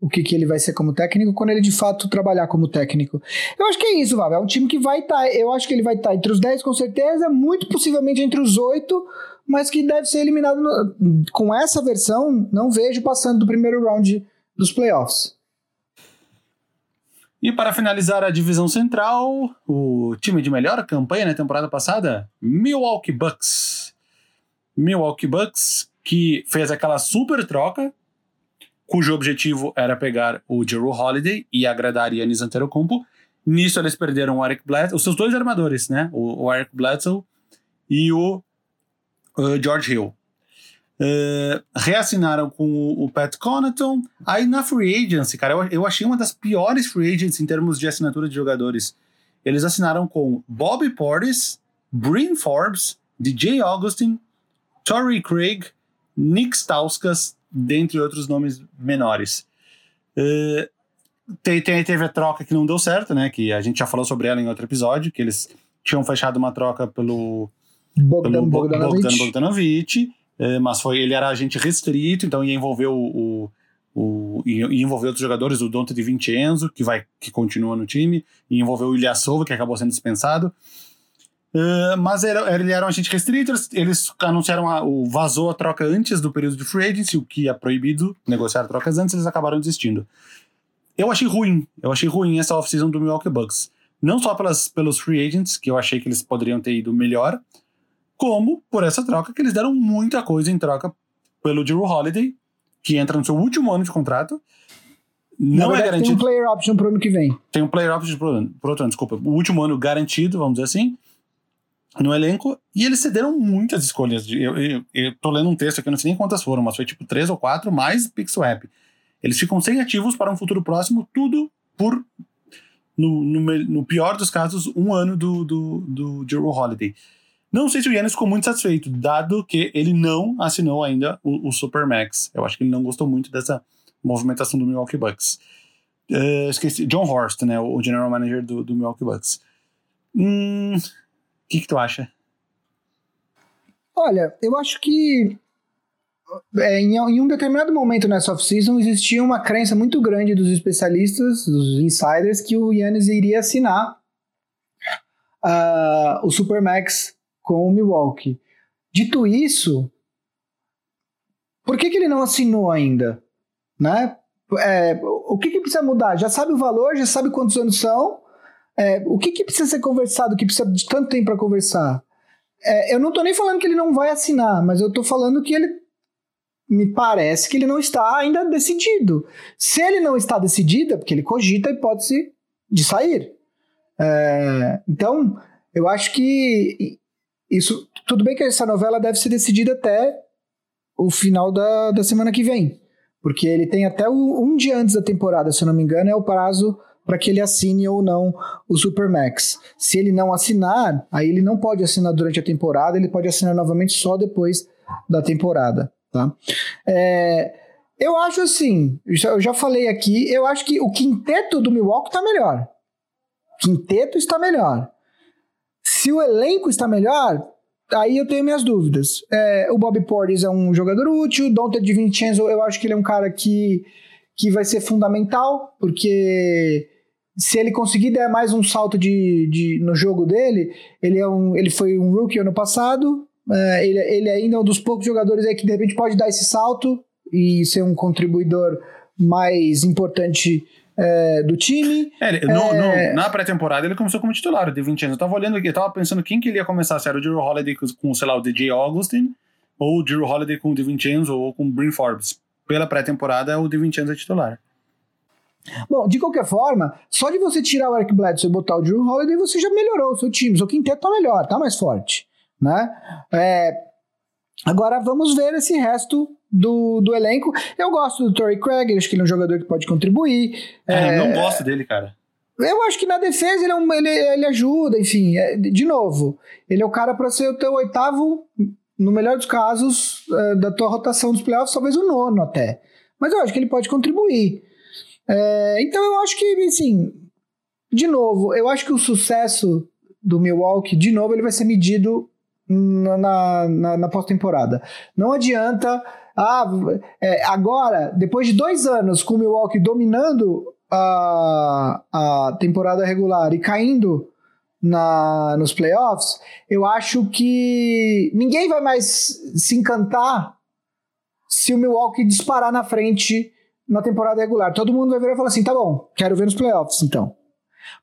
o que, que ele vai ser como técnico quando ele de fato trabalhar como técnico. Eu acho que é isso, Val. É um time que vai estar. eu acho que ele vai estar entre os 10 com certeza, muito possivelmente entre os 8, mas que deve ser eliminado no- com essa versão. Não vejo passando do primeiro round dos playoffs. E para finalizar a divisão central, o time de melhor campanha na temporada passada, Milwaukee Bucks. Milwaukee Bucks, que fez aquela super troca, cujo objetivo era pegar o Drew Holiday e agradar Yannis Antetokounmpo. Nisso eles perderam o Eric Bledsoe, os seus dois armadores, né? O, o Eric Bledsoe e o George Hill. Uh, reassinaram com o, o, Pat Connaughton. Aí na free agency, cara, eu, eu achei uma das piores free agents em termos de assinatura de jogadores. Eles assinaram com Bobby Portis, Bryn Forbes, DJ Augustin, Torrey Craig, Nick Stauskas, dentre outros nomes menores. Uh, tem, tem, teve a troca que não deu certo, né? Que a gente já falou sobre ela em outro episódio, que eles tinham fechado uma troca pelo Bogdan, pelo Bogdanovic. Bogdan Bogdanovic é, mas foi, ele era agente restrito, então ia envolver o, o, o ia envolver outros jogadores, o Dante de Vincenzo, que vai que continua no time, e envolveu o Ilyasova, que acabou sendo dispensado. Uh, mas era, ele era um agente restrito, eles, anunciaram, a, o, vazou a troca antes do período de free agency, o que é proibido negociar trocas antes, eles acabaram desistindo. Eu achei ruim, eu achei ruim essa off-season do Milwaukee Bucks. Não só pelas, pelos free agents, que eu achei que eles poderiam ter ido melhor, como por essa troca que eles deram muita coisa em troca pelo Drew Holiday, que entra no seu último ano de contrato. Não verdade, é garantido. Tem um player option pro ano que vem. Tem um player option pro pro outro ano, desculpa. O último ano garantido, vamos dizer assim, no elenco. E eles cederam muitas escolhas. De, eu, eu, eu tô lendo um texto aqui, não sei nem quantas foram, mas foi tipo três ou quatro, mais swap. Eles ficam sem ativos para um futuro próximo, tudo por, no, no, no pior dos casos, um ano do, do, do Drew Holiday. Não sei se o Yannis ficou muito satisfeito, dado que ele não assinou ainda o, o Supermax. Eu acho que ele não gostou muito dessa movimentação do Milwaukee Bucks. Uh, esqueci, John Horst, né, o general manager do, do Milwaukee Bucks. Hum, que, que tu acha? Olha, eu acho que é, em, em, um determinado momento nessa off-season existia uma crença muito grande dos especialistas, dos insiders, que o Yannis iria assinar uh, o Supermax com o Milwaukee. Dito isso, por que, que ele não assinou ainda? Né? É, o que, que precisa mudar? Já sabe o valor, já sabe quantos anos são. É, o que, que precisa ser conversado, que precisa de tanto tempo para conversar? É, eu não estou nem falando que ele não vai assinar, mas eu estou falando que ele me parece que ele não está ainda decidido. Se ele não está decidido, é porque ele cogita a hipótese de sair. É, então, eu acho que isso, tudo bem que essa novela deve ser decidida até o final da, da semana que vem, porque ele tem até o, um dia antes da temporada, se eu não me engano, é o prazo para que ele assine ou não o Supermax. Se ele não assinar, aí ele não pode assinar durante a temporada, ele pode assinar novamente só depois da temporada, tá? É, eu acho assim, eu já falei aqui, eu acho que o quinteto do Milwaukee está melhor. Quinteto está melhor. Se o elenco está melhor, aí eu tenho minhas dúvidas. É, o Bobby Portis é um jogador útil, Dante de Vincenzo, eu acho que ele é um cara que, que vai ser fundamental, porque se ele conseguir dar mais um salto de, de, no jogo dele, ele, é um, ele foi um rookie ano passado, é, ele, ele ainda é um dos poucos jogadores aí que de repente pode dar esse salto e ser um contribuidor mais importante é, do time. É, no, é... No, na pré-temporada ele começou como titular, o De Vincenzo. Eu tava olhando aqui, eu tava pensando quem que ele ia começar, se era o Drew Holiday com, sei lá, o DJ Augustin, ou o Drew Holiday com o De Vincenzo, ou com o Bryn Forbes. Pela pré-temporada, o De Vincenzo é titular. Bom, de qualquer forma, só de você tirar o Eric Bledsoe e botar o Drew Holiday, você já melhorou o seu time. O quinteto tá melhor, tá mais forte, né? É, agora vamos ver esse resto do, do elenco. Eu gosto do Torrey Craig, acho que ele é um jogador que pode contribuir. É, é, eu não gosto dele, cara. Eu acho que na defesa ele, é um, ele, ele ajuda, enfim. É, de novo, ele é o cara para ser o teu oitavo, no melhor dos casos, é, da tua rotação dos playoffs, talvez o nono até. Mas eu acho que ele pode contribuir. É, então eu acho que, assim, de novo, eu acho que o sucesso do Milwaukee, de novo, ele vai ser medido na, na, na pós-temporada. Não adianta ah, é, agora, depois de dois anos com o Milwaukee dominando a, a temporada regular e caindo na, nos playoffs, eu acho que ninguém vai mais se encantar se o Milwaukee disparar na frente na temporada regular. Todo mundo vai virar e falar assim: tá bom, quero ver nos playoffs, então.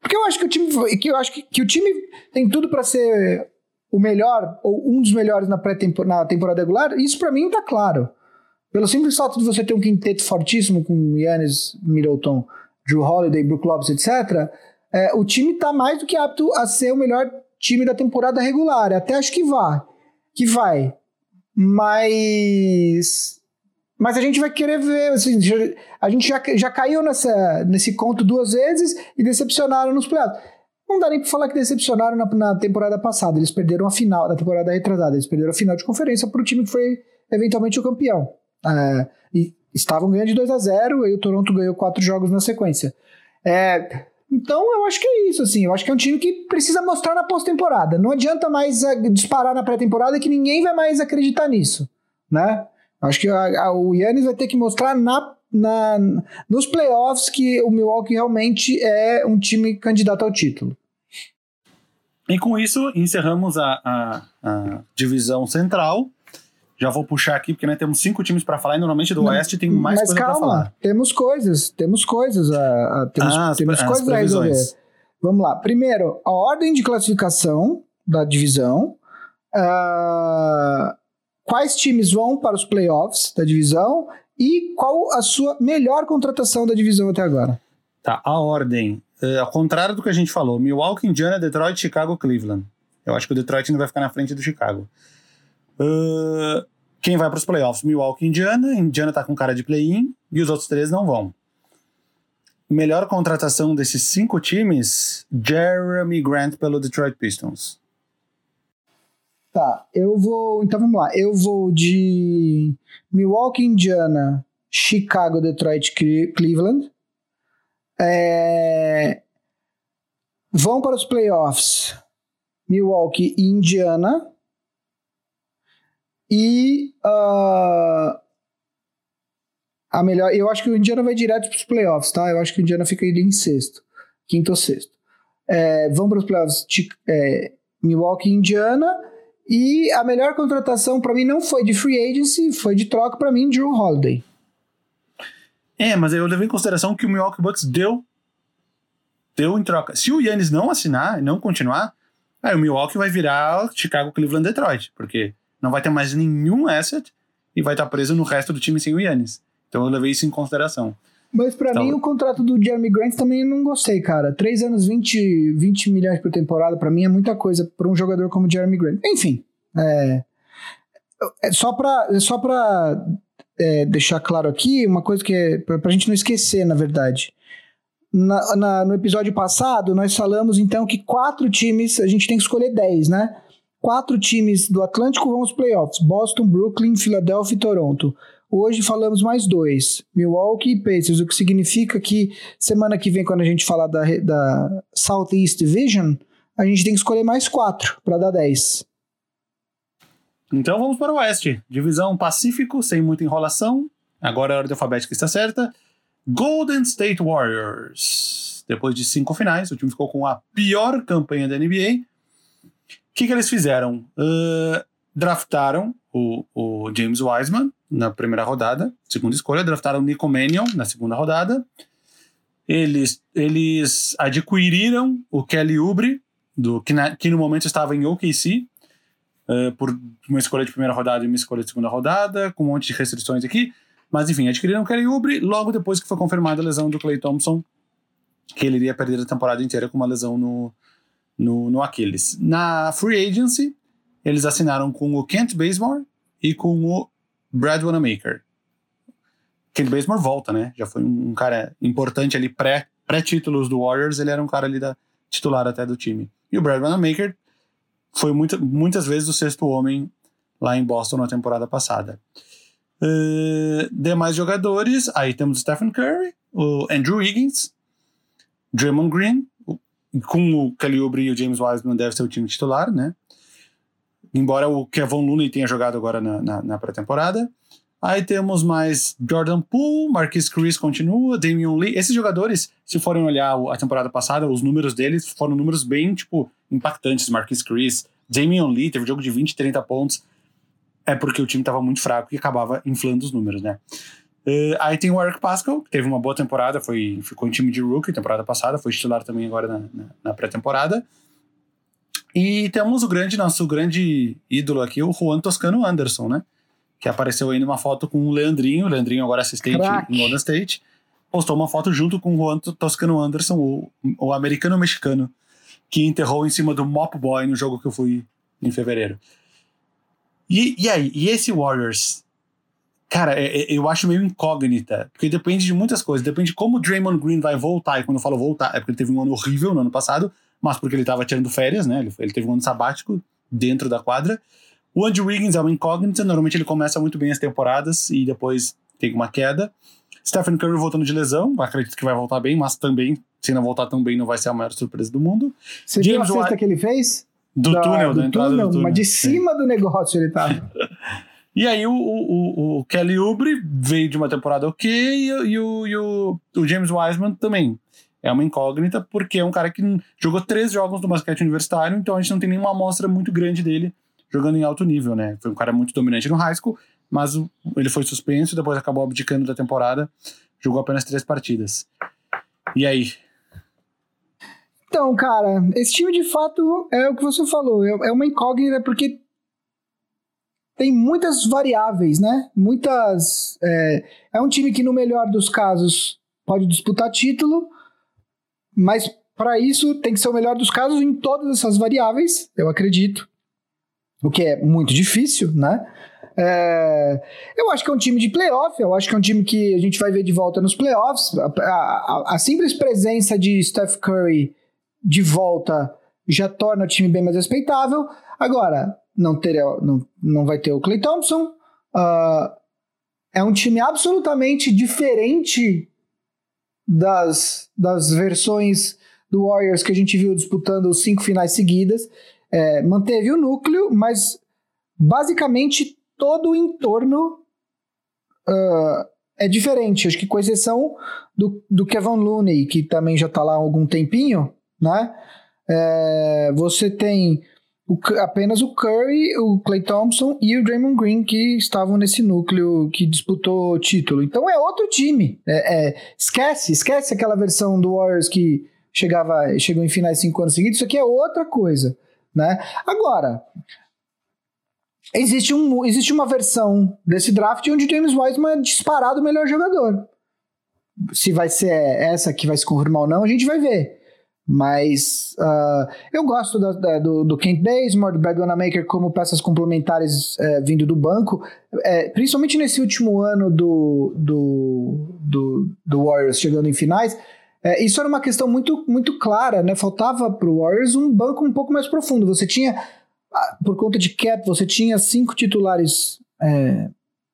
Porque eu acho que o time, que eu acho que, que o time tem tudo para ser o melhor ou um dos melhores na, pré -tempor na temporada regular. Isso para mim tá claro. Pelo simples fato de você ter um quinteto fortíssimo com Yannis, Middleton, Drew Holiday, Brook Lopes, etc., é, o time tá mais do que apto a ser o melhor time da temporada regular. Até acho que vai. Que vai. Mas. Mas a gente vai querer ver. Assim, a gente já, já caiu nessa, nesse conto duas vezes e decepcionaram nos playoffs. Não dá nem pra falar que decepcionaram na, na, temporada passada. Eles perderam a final, na temporada retrasada. Eles perderam a final de conferência pro time que foi eventualmente o campeão. É, e estavam ganhando de 2 a 0 e o Toronto ganhou quatro jogos na sequência. É, então eu acho que é isso, assim. Eu acho que é um time que precisa mostrar na pós-temporada. Não adianta mais uh, disparar na pré-temporada que ninguém vai mais acreditar nisso, né? Acho que a, a, o Yannis vai ter que mostrar na, na, nos playoffs que o Milwaukee realmente é um time candidato ao título. E com isso, encerramos a, a, a divisão central. Já vou puxar aqui, porque nós temos cinco times para falar e normalmente do Não, Oeste tem mais coisa para falar. Temos coisas, temos coisas a, a temos, ah, temos as, coisas a resolver. Vamos lá. Primeiro, a ordem de classificação da divisão. Uh, quais times vão para os playoffs da divisão e qual a sua melhor contratação da divisão até agora? Tá, a ordem. Uh, ao contrário do que a gente falou: Milwaukee, Indiana, Detroit, Chicago, Cleveland. Eu acho que o Detroit não vai ficar na frente do Chicago. Uh, quem vai para os playoffs? Milwaukee Indiana. Indiana está com cara de play-in e os outros três não vão. Melhor contratação desses cinco times: Jeremy Grant pelo Detroit Pistons. Tá, eu vou. Então vamos lá. Eu vou de Milwaukee, Indiana, Chicago, Detroit, Cleveland. É... Vão para os playoffs Milwaukee e Indiana. E uh, a melhor. Eu acho que o Indiana vai direto para os playoffs, tá? Eu acho que o Indiana fica ali em sexto, quinto ou sexto. É, vão para os playoffs é, Milwaukee e Indiana. E a melhor contratação para mim não foi de free agency, foi de troca para mim, Drew Holiday. É, mas eu levei em consideração que o Milwaukee Bucks deu deu em troca. Se o Yannis não assinar não continuar, aí o Milwaukee vai virar Chicago, Cleveland, Detroit, porque não vai ter mais nenhum asset e vai estar preso no resto do time sem o Yannis. Então eu levei isso em consideração. Mas para então, mim o contrato do Jeremy Grant também não gostei, cara. Três anos, 20, 20 milhões por temporada, para mim é muita coisa para um jogador como o Jeremy Grant. Enfim, é, é só para é só pra é, deixar claro aqui, uma coisa que é pra, pra gente não esquecer, na verdade. Na, na, no episódio passado, nós falamos então que quatro times, a gente tem que escolher dez, né? Quatro times do Atlântico vão aos playoffs: Boston, Brooklyn, Philadelphia e Toronto. Hoje falamos mais dois: Milwaukee e Pacers, o que significa que semana que vem, quando a gente falar da, da Southeast Division, a gente tem que escolher mais quatro para dar dez. Então vamos para o Oeste. Divisão Pacífico, sem muita enrolação. Agora a ordem alfabética está certa. Golden State Warriors. Depois de cinco finais, o time ficou com a pior campanha da NBA que, que eles fizeram? Uh, draftaram o, o, James Wiseman na primeira rodada, segunda escolha, draftaram Nico Mannion na segunda rodada. Eles, eles adquiriram o Kelly Oubre, do, que, que no momento estava em OKC, uh, por uma escolha de primeira rodada e uma escolha de segunda rodada, com um monte de restrições aqui. Mas enfim, adquiriram o Kelly Oubre logo depois que foi confirmada a lesão do Clay Thompson, que ele iria perder a temporada inteira com uma lesão no, no, no Aquiles. Na Free Agency, eles assinaram com o Kent Bazemore e com o Brad Wanamaker. Kent Bazemore volta, né? Já foi um, cara importante ali pré, pré-títulos do Warriors, ele era um cara ali da titular até do time. E o Brad Wanamaker foi muita, muitas vezes o sexto homem lá em Boston na temporada passada. Uh, demais jogadores, aí temos o Stephen Curry, o Andrew Higgins, Draymond Green, com o Calibre e o James Wiseman deve ser o time titular, né? Embora o Kevin Looney tenha jogado agora na, na, na pré-temporada. Aí temos mais Jordan Poole, Marquis Chris continua, Damian Lee. Esses jogadores, se forem olhar a temporada passada, os números deles foram números bem, tipo, impactantes. Marquis Chris, Damian Lee teve jogo de 20, 30 pontos. É porque o time estava muito fraco e acabava inflando os números, né? Uh, aí tem o Eric Pascal, que teve uma boa temporada, foi, ficou em time de rookie temporada passada, foi titular também agora na, na, na pré-temporada. E temos o grande, nosso grande ídolo aqui, o Juan Toscano Anderson, né? Que apareceu aí numa foto com o Leandrinho, o Leandrinho agora assistente Crack. em Golden State. Postou uma foto junto com o Juan Toscano Anderson, o, o americano-mexicano, que enterrou em cima do Mop Boy no jogo que eu fui em fevereiro. E, e aí, e esse Warriors? Cara, é, é, eu acho meio incógnita, porque depende de muitas coisas. Depende de como o Draymond Green vai voltar. E quando eu falo voltar, é porque ele teve um ano horrível no ano passado, mas porque ele estava tirando férias, né? Ele, ele, teve um ano sabático dentro da quadra. O Andrew Wiggins é uma incógnita, normalmente ele começa muito bem as temporadas e depois tem uma queda. Stephen Curry voltando de lesão, acredito que vai voltar bem, mas também, se não voltar tão bem, não vai ser a maior surpresa do mundo. Você James viu a cesta que ele fez? Do da, túnel, do da entrada túnel, do túnel. Mas de cima Sim. do negócio ele tava. e aí o, o, o, Kelly Oubre veio de uma temporada ok e, e, o, e o, o James Wiseman também. É uma incógnita porque é um cara que jogou três jogos no basquete universitário, então a gente não tem nenhuma amostra muito grande dele jogando em alto nível, né? Foi um cara muito dominante no high school, mas ele foi suspenso, depois acabou abdicando da temporada, jogou apenas três partidas. E aí, então, cara, esse time de fato é o que você falou, é, é uma incógnita porque tem muitas variáveis, né? Muitas. É, é, um time que, no melhor dos casos, pode disputar título, mas para isso tem que ser o melhor dos casos em todas essas variáveis, eu acredito. O que é muito difícil, né? É, eu acho que é um time de playoff, eu acho que é um time que a gente vai ver de volta nos playoffs. A, a, a simples presença de Steph Curry de volta já torna o time bem mais respeitável. Agora, não, teria, não, não vai ter o Clay Thompson. Uh, é um time absolutamente diferente das, das versões do Warriors que a gente viu disputando os cinco finais seguidas. É, manteve o núcleo, mas basicamente todo o entorno uh, é diferente. Acho que com exceção do, do Kevin Looney, que também já está lá há algum tempinho, né? É, você tem o, apenas o Curry, o Clay Thompson e o Draymond Green que estavam nesse núcleo que disputou o título. Então é outro time. É, é, esquece, esquece aquela versão do Warriors que chegava, chegou em finais cinco anos seguidos. Isso aqui é outra coisa, né? Agora, existe, um, existe uma versão desse draft onde James Wiseman é disparado o melhor jogador. Se vai ser essa que vai se confirmar ou não, a gente vai ver. Mas uh, eu gosto da, da, do, do Kent Bazemore, do Brad Wanamaker como peças complementares é, vindo do banco, é, principalmente nesse último ano do, do, do, do Warriors chegando em finais. É, isso era uma questão muito, muito clara, né? Faltava para o Warriors um banco um pouco mais profundo. Você tinha, ah, por conta de cap, você tinha cinco titulares é,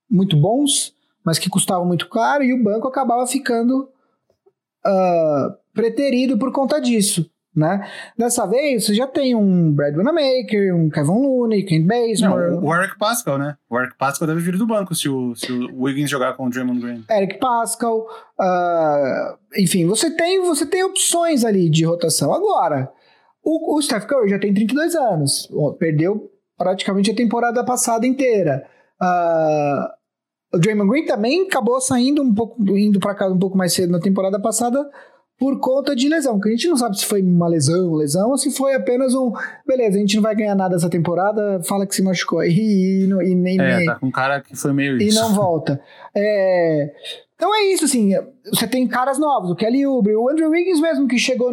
muito bons, mas que custavam muito caro, e o banco acabava ficando uh, preterido por conta disso. Né? Dessa vez, você já tem um Brad Wanamaker, um Kevin Looney, Kent Bazemore... Não, o Eric Pascal, né? O Eric Pascal deve vir do banco se o, se o Wiggins jogar com o Draymond Green. Eric Pascal, uh, enfim, você tem, você tem opções ali de rotação. Agora, o, o Steph Curry já tem 32 anos, perdeu praticamente a temporada passada inteira. Uh, o Draymond Green também acabou saindo um pouco, indo para casa um pouco mais cedo na temporada passada por conta de lesão, que a gente não sabe se foi uma lesão, lesão, ou se foi apenas um. Beleza, a gente não vai ganhar nada essa temporada, fala que se machucou. E, e, e, nem. É, tá com um cara que foi meio isso. E não volta. É, então é isso, assim. Você tem caras novos, o Kelly Oubre, o Andrew Wiggins mesmo, que chegou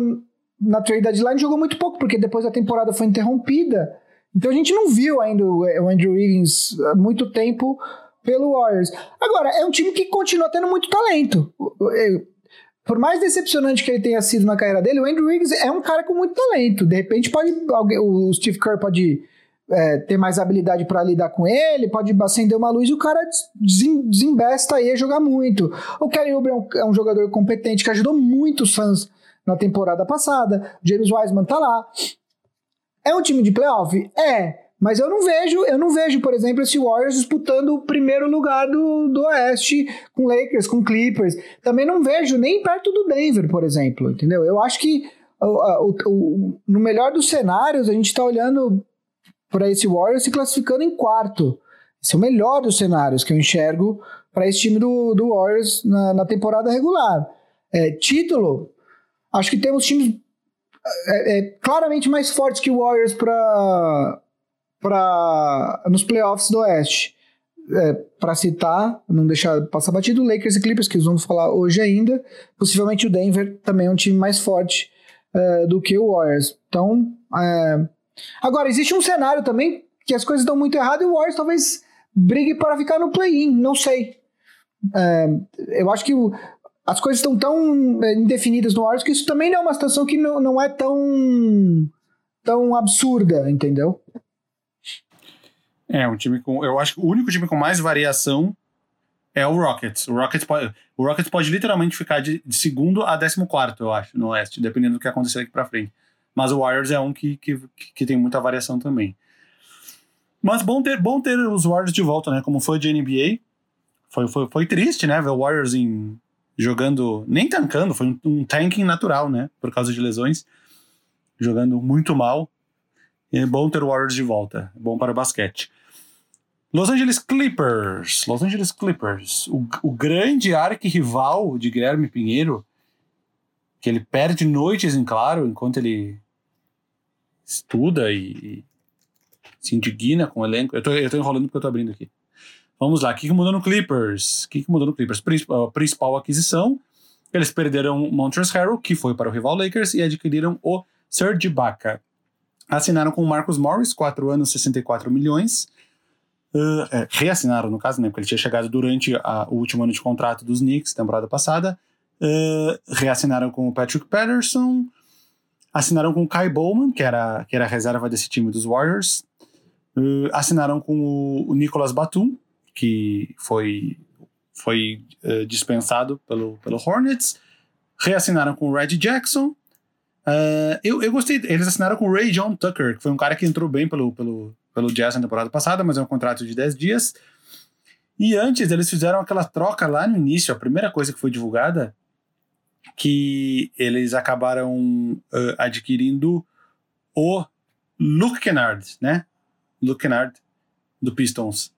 na trade deadline, jogou muito pouco, porque depois a temporada foi interrompida. Então a gente não viu ainda o Andrew Wiggins há muito tempo pelo Warriors. Agora, é um time que continua tendo muito talento por mais decepcionante que ele tenha sido na carreira dele, o Andrew Wiggins é um cara com muito talento. De repente, pode alguém, o Steve Kerr pode é, ter mais habilidade para lidar com ele, pode acender uma luz e o cara desembesta aí a jogar muito. O Kelly Oubre é um, é um jogador competente que ajudou muito os fãs na temporada passada. James Wiseman tá lá. É um time de playoff? É. Mas eu não vejo, eu não vejo, por exemplo, esse Warriors disputando o primeiro lugar do, do Oeste com Lakers, com Clippers. Também não vejo nem perto do Denver, por exemplo, entendeu? Eu acho que o, o, o, no melhor dos cenários, a gente está olhando para esse Warriors se classificando em quarto. Esse é o melhor dos cenários que eu enxergo para esse time do, do Warriors na, na temporada regular. É, título, acho que temos times é, é, claramente mais fortes que o Warriors para nos playoffs do Oeste. É, para citar, não deixar passar batido, Lakers e Clippers, que vamos falar hoje ainda. Possivelmente o Denver também é um time mais forte é, do que o Warriors. Então, é, agora, existe um cenário também que as coisas dão muito errado e o Warriors talvez brigue para ficar no play-in, não sei. É, eu acho que o, as coisas estão tão é, indefinidas no Warriors que isso também não é uma situação que não, não é tão, tão absurda, entendeu? É, um time com. Eu acho que o único time com mais variação é o Rockets. O Rockets pode, o Rockets pode literalmente ficar de, de segundo a décimo quarto, eu acho, no Oeste, dependendo do que acontecer aqui pra frente. Mas o Warriors é um que, que, que tem muita variação também. Mas bom ter, bom ter os Warriors de volta, né? Como foi de NBA. Foi, foi, foi triste, né? Ver o Warriors em, jogando, nem tancando, foi um, um tanking natural, né? Por causa de lesões. Jogando muito mal. É bom ter o Warriors de volta. É bom para o basquete. Los Angeles Clippers. Los Angeles Clippers. O, o grande arqui-rival de Guilherme Pinheiro, que ele perde noites em claro enquanto ele estuda e, e se indigna com o elenco. Eu tô, eu tô enrolando porque eu tô abrindo aqui. Vamos lá, o que, que mudou no Clippers? O que, que mudou no Clippers? Principal, principal aquisição, eles perderam o Montrezl Harrell, que foi para o rival Lakers, e adquiriram o Serge Ibaka. Assinaram com o Marcus Morris, 4 anos, 64 milhões. Uh, é, reassinaram, no caso, né? Porque ele tinha chegado durante a, o último ano de contrato dos Knicks, temporada passada. Uh, reassinaram com o Patrick Patterson. Assinaram com o Kai Bowman, que era, que era a reserva desse time dos Warriors. Uh, assinaram com o, o Nicolas Batum, que foi, foi dispensado pelo, pelo Hornets. Reassinaram com o Red Jackson. Uh, eu, eu gostei. Eles assinaram com o Ray John Tucker, que foi um cara que entrou bem pelo, pelo, pelo Jazz na temporada passada, mas é um contrato de 10 dias. E antes eles fizeram aquela troca lá no início, a primeira coisa que foi divulgada, que eles acabaram uh, adquirindo o Luke Kennard, né? Luke Kennard, do Pistons.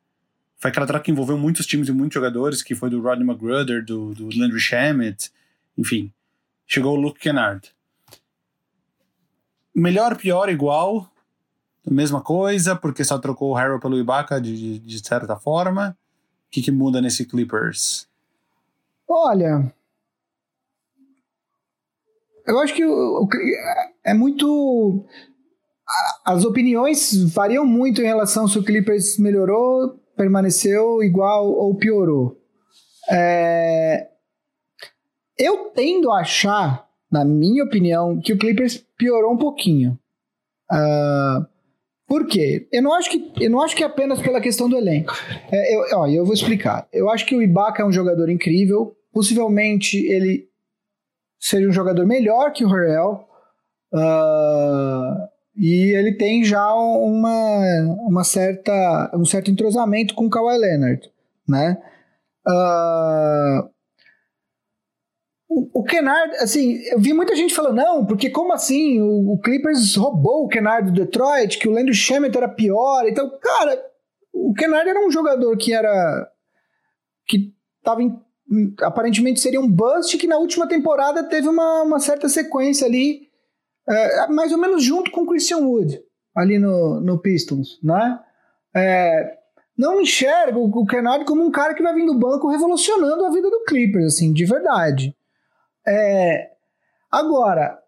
Foi aquela troca que envolveu muitos times e muitos jogadores, que foi do Rodney McGruder, do, do Landry Shamet, enfim. Chegou o Luke Kennard. Melhor, pior, igual, mesma coisa, porque só trocou o Harrell pelo Ibaka de, de certa forma. O que, que muda nesse Clippers? Olha, eu acho que é muito. As opiniões variam muito em relação se o Clippers melhorou, permaneceu igual ou piorou? É... Eu tendo a achar, na minha opinião, que o Clippers piorou um pouquinho. Uh... Por quê? Eu não acho que, eu não acho que é apenas pela questão do elenco. É, eu, ó, eu vou explicar. Eu acho que o Ibaka é um jogador incrível. Possivelmente ele seja um jogador melhor que o Harrell. Uh, e ele tem já uma, uma certa, um certo entrosamento com o Kawhi Leonard, né? Uh, o, Kennard, assim, eu vi muita gente falando, não, porque como assim? O, o Clippers roubou o Kennard do Detroit, que o Landry Shamet era pior. Então, cara, o Kennard era um jogador que era. que estava aparentemente seria um bust que na última temporada teve uma, uma certa sequência ali é, mais ou menos junto com o Christian Wood, ali no, no Pistons, né? É, não enxergo o Kennard como um cara que vai vir do banco revolucionando a vida do Clippers, assim, de verdade. É, agora,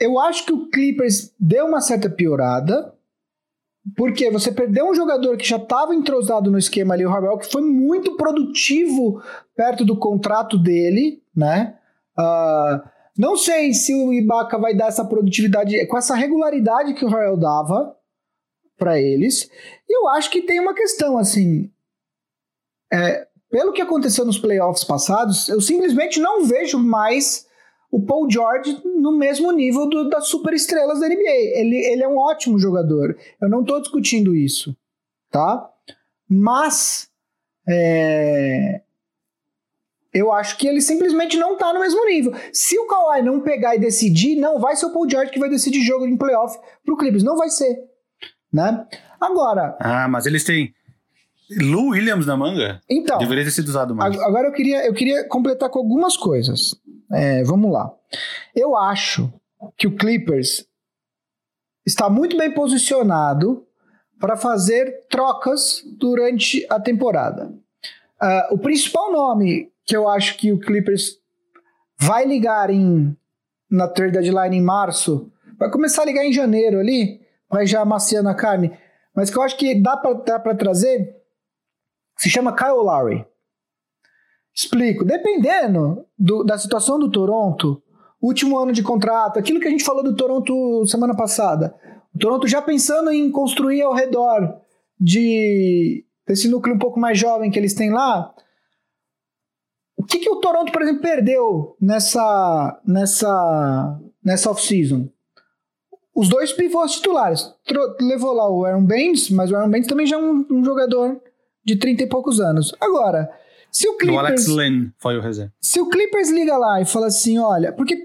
eu acho que o Clippers deu uma certa piorada, porque você perdeu um jogador que já estava entrosado no esquema ali, o Rabel, que foi muito produtivo perto do contrato dele, né? Uh, não sei se o Ibaka vai dar essa produtividade com essa regularidade que o Royal dava para eles. E eu acho que tem uma questão assim. É, pelo que aconteceu nos playoffs passados, eu simplesmente não vejo mais o Paul George no mesmo nível do, das superestrelas da NBA. Ele, ele é um ótimo jogador. Eu não estou discutindo isso, tá? Mas é, eu acho que ele simplesmente não tá no mesmo nível. Se o Kawhi não pegar e decidir, não vai ser o Paul George que vai decidir jogo em playoff pro Clippers. Não vai ser. Né? Agora. Ah, mas eles têm. Lou Williams na manga? Então, Deveria ter sido usado mais. ag- agora eu queria, eu queria completar com algumas coisas. É, vamos lá. Eu acho que o Clippers está muito bem posicionado para fazer trocas durante a temporada. Ah, o principal nome que eu acho que o Clippers vai ligar em, na trade deadline em março, vai começar a ligar em janeiro ali, vai já amaciando a carne, mas que eu acho que dá para trazer, se chama Kyle Lowry. Explico. Dependendo do- da situação do Toronto, último ano de contrato, aquilo que a gente falou do Toronto semana passada, o Toronto já pensando em construir ao redor de desse núcleo um pouco mais jovem que eles têm lá, o que, que o Toronto, por exemplo, perdeu nessa nessa nessa off-season? Os dois pivôs titulares. Levou lá o Aaron Baines, mas o Aaron Baines também já é um, um jogador de 30 e poucos anos. Agora, se o O Alex Clippers, Len foi o reserva. se o Clippers liga lá e fala assim, olha, porque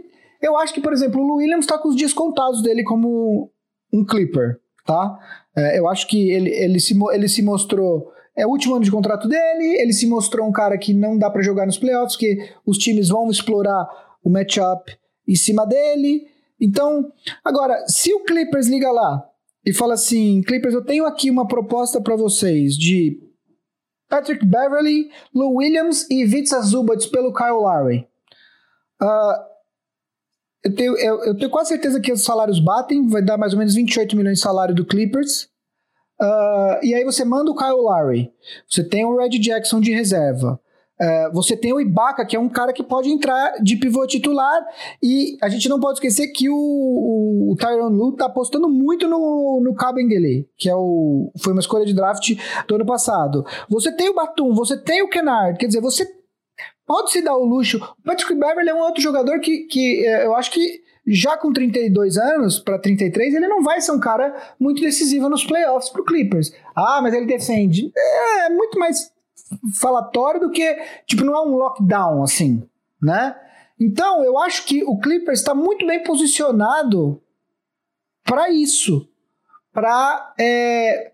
eu acho que, por exemplo, o Williams tá com os dias contados dele como um Clipper, tá? É, eu acho que ele, ele, se, ele se mostrou. É o último ano de contrato dele, ele se mostrou um cara que não dá pra jogar nos playoffs, que os times vão explorar o matchup em cima dele. Então, agora, se o Clippers liga lá e fala assim: Clippers, eu tenho aqui uma proposta pra vocês de Patrick Beverly, Lou Williams e Vitsa Zubats pelo Kyle Lowry. Ah, eu, tenho, eu, eu tenho quase certeza que os salários batem, vai dar mais ou menos 28 milhões de salário do Clippers. Ah, e aí você manda o Kyle Lowry. Você tem o Red Jackson de reserva. Ah, você tem o Ibaka, que é um cara que pode entrar de pivô titular. E a gente não pode esquecer que o, o, o Tyron Lu tá apostando muito no, no Kabengele, que é o, foi uma escolha de draft do ano passado. Você tem o Batum, você tem o Kennard, quer dizer, você pode se dar o luxo. O Patrick Beverly é um outro jogador que, que eh, eu acho que já com 32 anos para 33, ele não vai ser um cara muito decisivo nos playoffs pro Clippers. Ah, mas ele defende. É muito mais falatório do que, tipo, não é um lockdown assim, né? Então, eu acho que o Clippers está muito bem posicionado para isso, para é,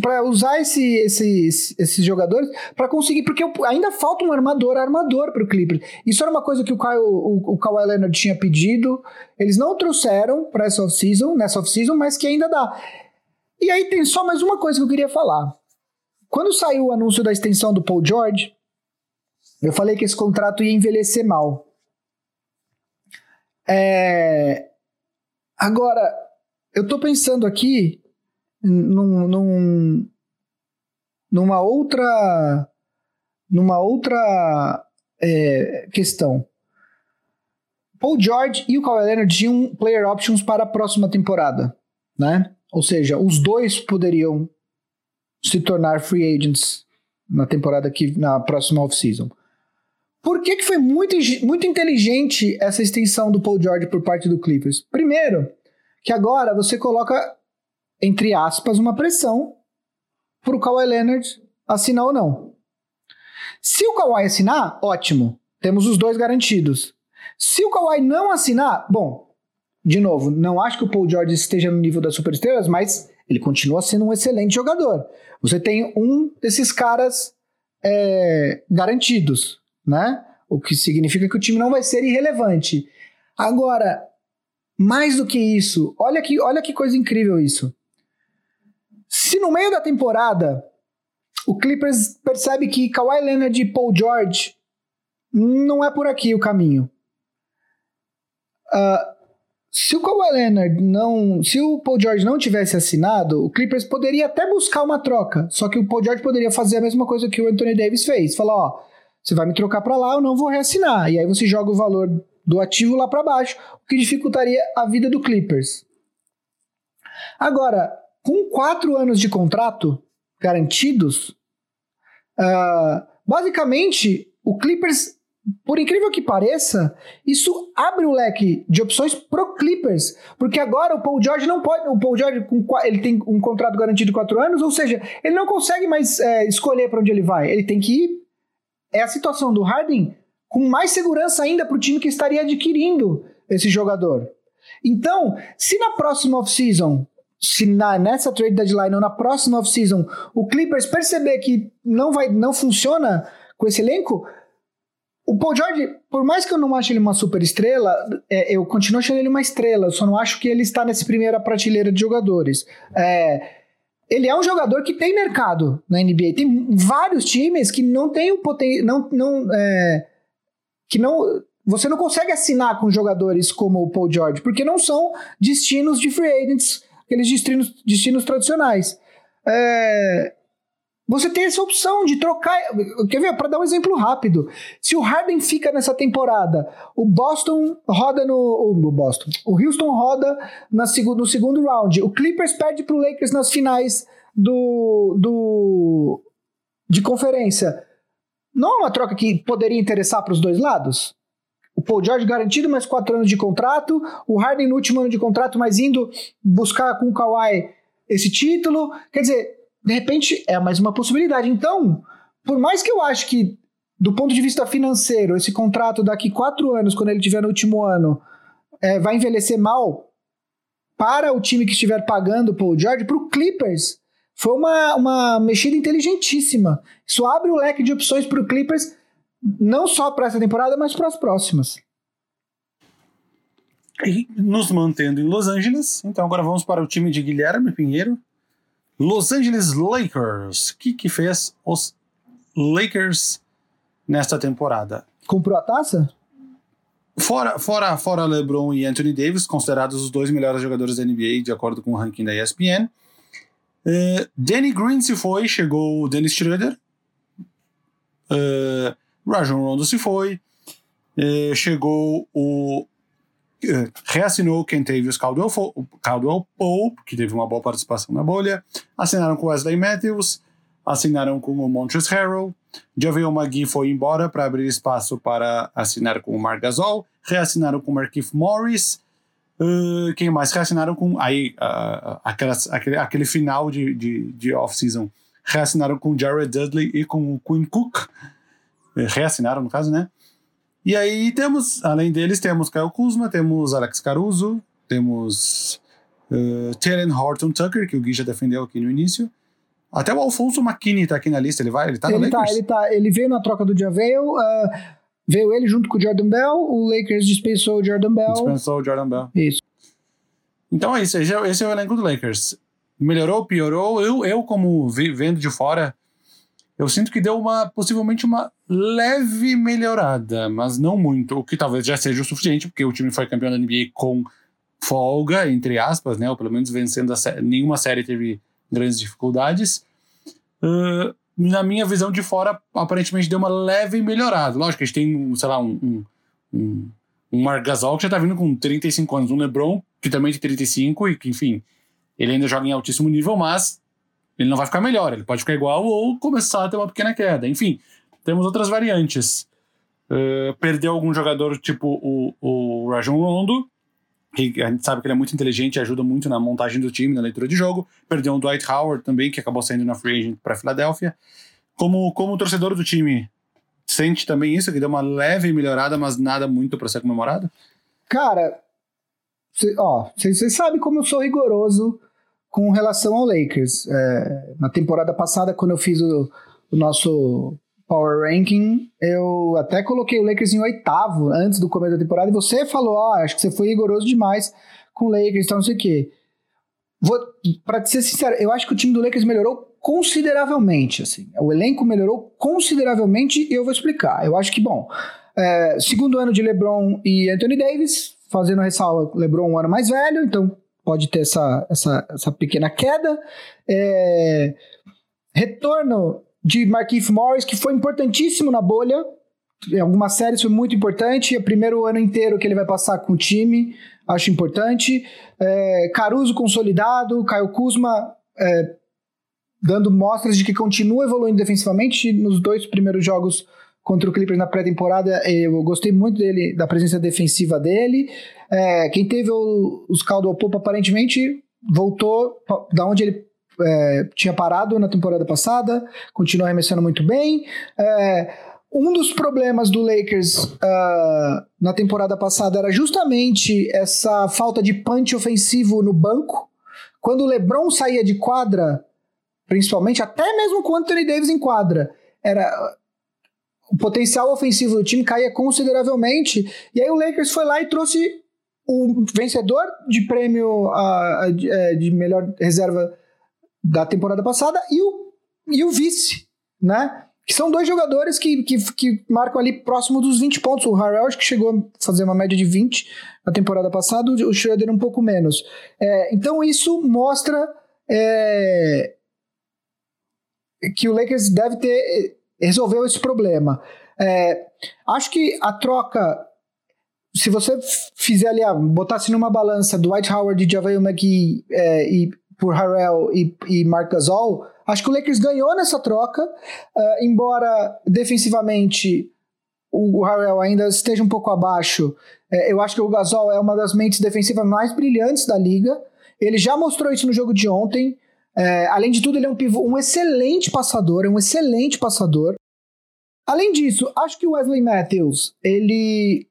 para usar esse, esses, esses jogadores para conseguir, porque ainda falta um armador armador para o Clippers. Isso era uma coisa que o Kyle, o, o Kawhi Leonard tinha pedido, eles não trouxeram para essa off-season, nessa off-season, mas que ainda dá. E aí tem só mais uma coisa que eu queria falar. Quando saiu o anúncio da extensão do Paul George, eu falei que esse contrato ia envelhecer mal. É... Agora, eu tô pensando aqui num, num, numa outra numa outra é, questão. Paul George e o Kawhi Leonard tinham player options para a próxima temporada, né? Ou seja, os dois poderiam se tornar free agents na temporada que na próxima off-season. Por que, que foi muito, muito inteligente essa extensão do Paul George por parte do Clippers? Primeiro, que agora você coloca entre aspas, uma pressão para o Kawhi Leonard assinar ou não. Se o Kawhi assinar, ótimo, temos os dois garantidos. Se o Kawhi não assinar, bom, de novo, não acho que o Paul George esteja no nível das superestrelas, mas ele continua sendo um excelente jogador. Você tem um desses caras é, garantidos, né? O que significa que o time não vai ser irrelevante. Agora, mais do que isso, olha que, olha que coisa incrível isso. Se no meio da temporada o Clippers percebe que Kawhi Leonard e Paul George não é por aqui o caminho. Uh, se o Kawhi Leonard não. Se o Paul George não tivesse assinado, o Clippers poderia até buscar uma troca. Só que o Paul George poderia fazer a mesma coisa que o Anthony Davis fez. Falar, ó, você vai me trocar para lá, eu não vou reassinar. E aí você joga o valor do ativo lá para baixo, o que dificultaria a vida do Clippers. Agora, com quatro anos de contrato garantidos, uh, basicamente o Clippers, por incrível que pareça, isso abre o leque de opções pro Clippers, porque agora o Paul George não pode, o Paul George ele tem um contrato garantido de quatro anos, ou seja, ele não consegue mais é, escolher para onde ele vai, ele tem que ir. É a situação do Harden com mais segurança ainda para o time que estaria adquirindo esse jogador. Então, se na próxima off-season se na, nessa trade deadline ou na próxima off-season o Clippers perceber que não vai não funciona com esse elenco, o Paul George, por mais que eu não ache ele uma super estrela, é, eu continuo achando ele uma estrela, eu só não acho que ele está nessa primeira prateleira de jogadores. É, ele é um jogador que tem mercado na NBA. Tem vários times que não tem o potencial. Não, não, é, que não. Você não consegue assinar com jogadores como o Paul George, porque não são destinos de free agents, aqueles destinos, destinos tradicionais. É, você tem essa opção de trocar. Quer ver? Para dar um exemplo rápido. Se o Harden fica nessa temporada, o Boston roda no. O Boston. O Houston roda na, no segundo round. O Clippers perde para o Lakers nas finais do, do. de conferência. Não é uma troca que poderia interessar para os dois lados? O Paul George garantido mais quatro anos de contrato, o Harden no último ano de contrato, mas indo buscar com o Kawhi esse título. Quer dizer, de repente é mais uma possibilidade. Então, por mais que eu acho que, do ponto de vista financeiro, esse contrato daqui quatro anos, quando ele estiver no último ano, é, vai envelhecer mal para o time que estiver pagando Paul George, para o Clippers, foi uma, uma mexida inteligentíssima. Isso abre o leque de opções para o Clippers, não só para essa temporada, mas para as próximas. E nos mantendo em Los Angeles, então agora vamos para o time de Guilherme Pinheiro, Los Angeles Lakers. O que, que fez os Lakers nesta temporada? Comprou a taça? Fora, fora, fora LeBron e Anthony Davis, considerados os dois melhores jogadores da NBA, de acordo com o ranking da ESPN. Uh, Danny Green se foi, chegou o Dennis Schroeder. Uh, Rajon Rondo se foi. Uh, chegou o reassinou Kentavious Caldwell, Caldwell Pope, que teve uma boa participação na bolha, assinaram com Wesley Matthews, assinaram com o Montrezl Harrell, Javel McGee foi embora para abrir espaço para assinar com o Marc Gasol, reassinaram com o Markif Morris, uh, quem mais? Reassinaram com aí, uh, aquelas, aquele, aquele final de, de, de off-season, reassinaram com Jared Dudley e com o Quinn Cook, reassinaram no caso, né? E aí temos, além deles, temos Kyle Kuzma, temos Alex Caruso, temos uh, Teren Horton Tucker, que o Gui já defendeu aqui no início. Até o Alfonso McKinney tá aqui na lista, ele vai? Ele tá ele no tá, Lakers? Ele tá, ele veio na troca do Javel, uh, veio ele junto com o Jordan Bell, o Lakers dispensou o Jordan Bell. Dispensou o Jordan Bell. Isso. Então é isso, esse é o elenco do Lakers. Melhorou, piorou? Eu, eu como vendo de fora, eu sinto que deu uma possivelmente uma leve melhorada, mas não muito, o que talvez já seja o suficiente, porque o time foi campeão da NBA com folga, entre aspas, né? Ou pelo menos vencendo. Nenhuma série teve grandes dificuldades. Uh, na minha visão de fora, aparentemente deu uma leve melhorada. Lógico a gente tem, sei lá, um, um, um, um Gasol que já tá vindo com 35 anos, um LeBron que também tem 35 e que, enfim, ele ainda joga em altíssimo nível, mas ele não vai ficar melhor, ele pode ficar igual ou começar a ter uma pequena queda. Enfim, temos outras variantes. Uh, perdeu algum jogador tipo o, o Rajon Rondo, que a gente sabe que ele é muito inteligente e ajuda muito na montagem do time, na leitura de jogo. Perdeu o Dwight Howard também, que acabou saindo na free agent para Filadélfia. Como, como torcedor do time, sente também isso, que deu uma leve melhorada, mas nada muito para ser comemorado? Cara, ó, você sabe como eu sou rigoroso com relação ao Lakers. É, na temporada passada, quando eu fiz o, o, nosso Power Ranking, eu até coloquei o Lakers em oitavo antes do começo da temporada, e você falou: oh, acho que você foi rigoroso demais com o Lakers, então não sei o quê. Vou, pra ser sincero, eu acho que o time do Lakers melhorou consideravelmente. Assim. O elenco melhorou consideravelmente e eu vou explicar. Eu acho que, bom, é, segundo ano de LeBron e Anthony Davis, fazendo ressalva, LeBron um ano mais velho, então pode ter essa, essa, essa pequena queda. É, retorno de Marquise Morris, que foi importantíssimo na bolha. Em algumas séries foi muito importante. É o primeiro ano inteiro que ele vai passar com o time, acho importante. É, Caruso consolidado, Caio Kuzma é, dando mostras de que continua evoluindo defensivamente nos dois primeiros jogos contra o Clippers na pré-temporada. Eu gostei muito dele, da presença defensiva dele. É, quem teve o, os Caldwell Pope aparentemente voltou da onde ele é, tinha parado na temporada passada, continua arremessando muito bem. É, um dos problemas do Lakers uh, na temporada passada era justamente essa falta de punch ofensivo no banco. Quando o LeBron saía de quadra, principalmente, até mesmo com o Anthony Davis em quadra, era o potencial ofensivo do time caía consideravelmente. E aí o Lakers foi lá e trouxe o vencedor de prêmio uh, de, uh, de melhor reserva da temporada passada e o, e o vice, né? Que são dois jogadores que, que, que marcam ali próximo dos 20 pontos. O Harrell acho que chegou a fazer uma média de 20 na temporada passada, o Schroeder um pouco menos. É, então isso mostra é, que o Lakers deve ter resolveu esse problema. É, acho que a troca, se você fizer ali, botasse numa balança Dwight Howard e Javel McGee é, e, por Harrell e, e Marc Gasol, acho que o Lakers ganhou nessa troca, uh, embora defensivamente o Harrell ainda esteja um pouco abaixo, é, eu acho que o Gasol é uma das mentes defensivas mais brilhantes da liga. Ele já mostrou isso no jogo de ontem. É, além de tudo, ele é um pivô, um excelente passador, é um excelente passador. Além disso, acho que o Wesley Matthews, ele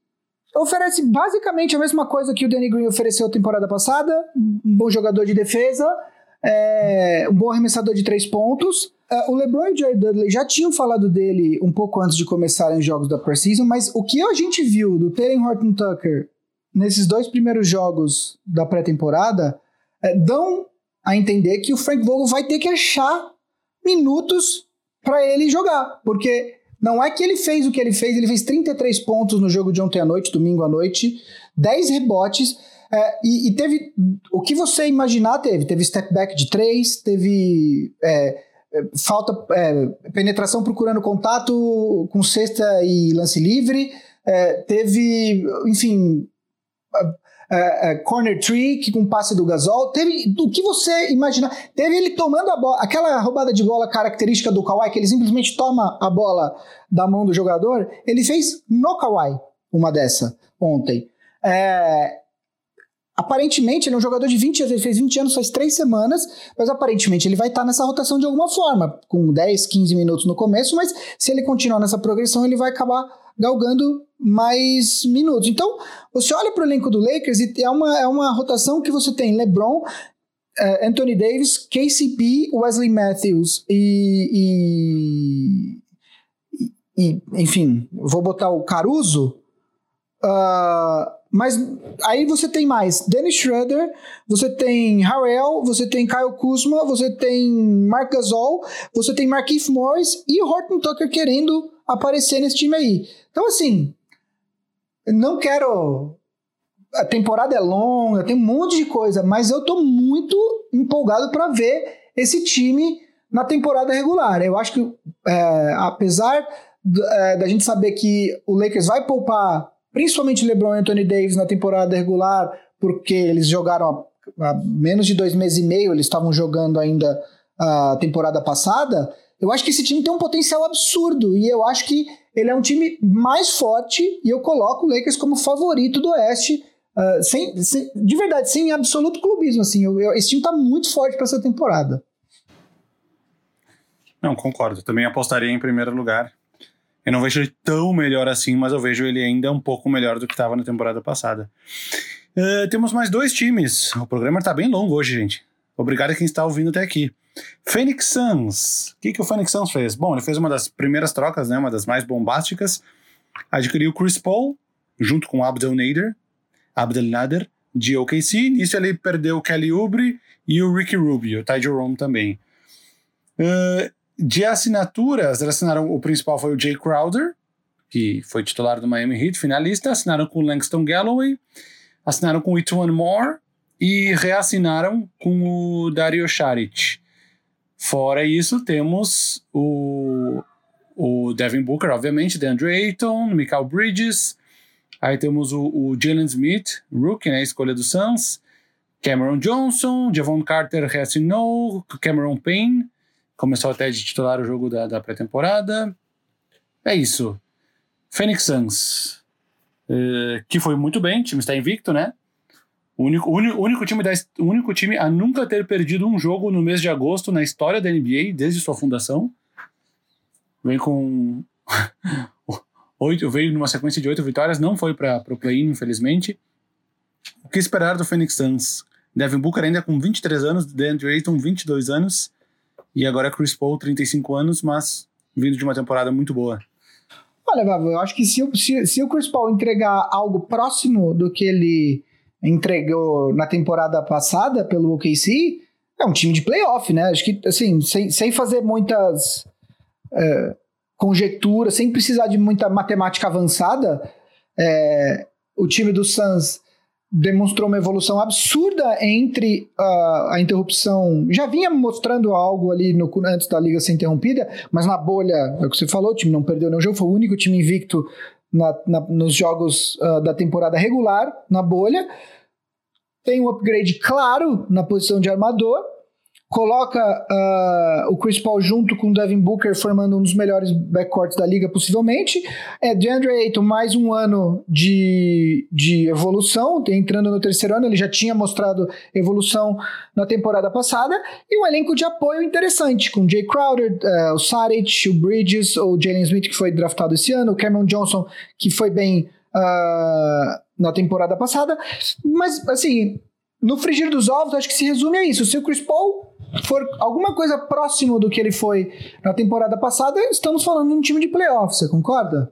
oferece basicamente a mesma coisa que o Danny Green ofereceu temporada passada, um bom jogador de defesa, é, um bom arremessador de três pontos. Uh, o LeBron e o Jared Dudley já tinham falado dele um pouco antes de começarem os jogos da Preseason, mas o que a gente viu do Taylor Horton Tucker nesses dois primeiros jogos da pré-temporada é, dão a entender que o Frank Vogel vai ter que achar minutos para ele jogar, porque não é que ele fez o que ele fez, ele fez 33 pontos no jogo de ontem à noite, domingo à noite, 10 rebotes, é, e, e, teve o que você imaginar teve, teve step back de 3, teve é, é, falta, é, penetração procurando contato com cesta e lance livre, é, teve, enfim, é, é, corner trick com passe do Gasol. Teve o que você imaginar. Teve ele tomando a bola, aquela roubada de bola característica do Kawhi, que ele simplesmente toma a bola da mão do jogador. Ele fez no Kawhi uma dessa ontem. É, Aparentemente, ele é um jogador de 20 anos, ele fez 20 anos faz 3 semanas, mas aparentemente ele vai estar nessa rotação de alguma forma, com 10, 15 minutos no começo, mas se ele continuar nessa progressão, ele vai acabar galgando mais minutos. Então, você olha para o elenco do Lakers e é uma, é uma rotação que você tem LeBron, uh, Anthony Davis, KCP, Wesley Matthews e, e, e enfim, vou botar o Caruso. Uh, mas aí você tem mais Dennis Schroeder, você tem Harrell, você tem Kyle Kuzma, você tem Mark Gasol, você tem Markieff Morris e Horton Tucker querendo aparecer nesse time aí. Então, assim, não quero. A temporada é longa, tem um monte de coisa, mas eu tô muito empolgado para ver esse time na temporada regular. Eu acho que, é, apesar é, da gente saber que o Lakers vai poupar principalmente LeBron e Anthony Davis na temporada regular, porque eles jogaram há, há menos de dois meses e meio, eles estavam jogando ainda a temporada passada. Eu acho que esse time tem um potencial absurdo e eu acho que ele é um time mais forte e eu coloco o Lakers como favorito do Oeste. Uh, sem, sem, de verdade, sem absoluto clubismo. Assim, eu, eu, esse time está muito forte para essa temporada. Não, concordo. Também apostaria em primeiro lugar. Eu não vejo ele tão melhor assim, mas eu vejo ele ainda um pouco melhor do que estava na temporada passada. Uh, temos mais dois times. O programa está bem longo hoje, gente. Obrigado a quem está ouvindo até aqui. Phoenix Suns. O que, que o Phoenix Suns fez? Bom, ele fez uma das primeiras trocas, né, uma das mais bombásticas. Adquiriu Chris Paul, junto com Abdel Nader, Abdel Nader, de OKC. Nisso ele perdeu o Kelly Oubre e o Ricky Rubio, o Ty Jerome também. Uh, de assinaturas, eles assinaram, o principal foi o Jay Crowder, que foi titular do Miami Heat, finalista, assinaram com o Langston Galloway, assinaram com o Moore, e reassinaram com o Dario Saric. Fora isso, temos o, o Devin Booker, obviamente, DeAndre Ayton, Michael Bridges, aí temos o, o Jalen Smith, rookie, né, escolha do Suns, Cameron Johnson, Javon Carter reassinou, Cameron Payne, começou até de titular o jogo da, da pré-temporada. É isso. Phoenix Suns, uh, que foi muito bem, o time está invicto, né? O único, único, único, time da, único time a nunca ter perdido um jogo no mês de agosto na história da NBA, desde sua fundação. Vem com. oito, veio numa sequência de oito vitórias, não foi para o play-in, infelizmente. O que esperar do Phoenix Suns Devin Booker ainda com 23 anos, DeAndre Ayton 22 anos e agora Chris Paul 35 anos, mas vindo de uma temporada muito boa. Olha, eu acho que se, se, se o Chris Paul entregar algo próximo do que ele entregou na temporada passada pelo OKC, é um time de playoff, né? Acho que, assim, sem, sem fazer muitas é, conjecturas, sem precisar de muita matemática avançada, é, o time do Suns demonstrou uma evolução absurda entre uh, a interrupção. Já vinha mostrando algo ali no, antes da liga ser interrompida, mas na bolha, é o que você falou, o time não perdeu nenhum jogo, foi o único time invicto na, na, nos jogos uh, da temporada regular, na bolha. Tem um upgrade claro na posição de armador coloca uh, o Chris Paul junto com o Devin Booker formando um dos melhores backcourts da liga possivelmente. É DeAndre Ayton mais um ano de, de evolução, entrando no terceiro ano, ele já tinha mostrado evolução na temporada passada, e um elenco de apoio interessante, com Jay Crowder, uh, o Saric, o Bridges, o Jalen Smith que foi draftado esse ano, o Cameron Johnson que foi bem uh, na temporada passada, mas assim... No frigir dos ovos, acho que se resume a isso. Se o Chris Paul for alguma coisa próximo do que ele foi na temporada passada, estamos falando de um time de playoff, você concorda?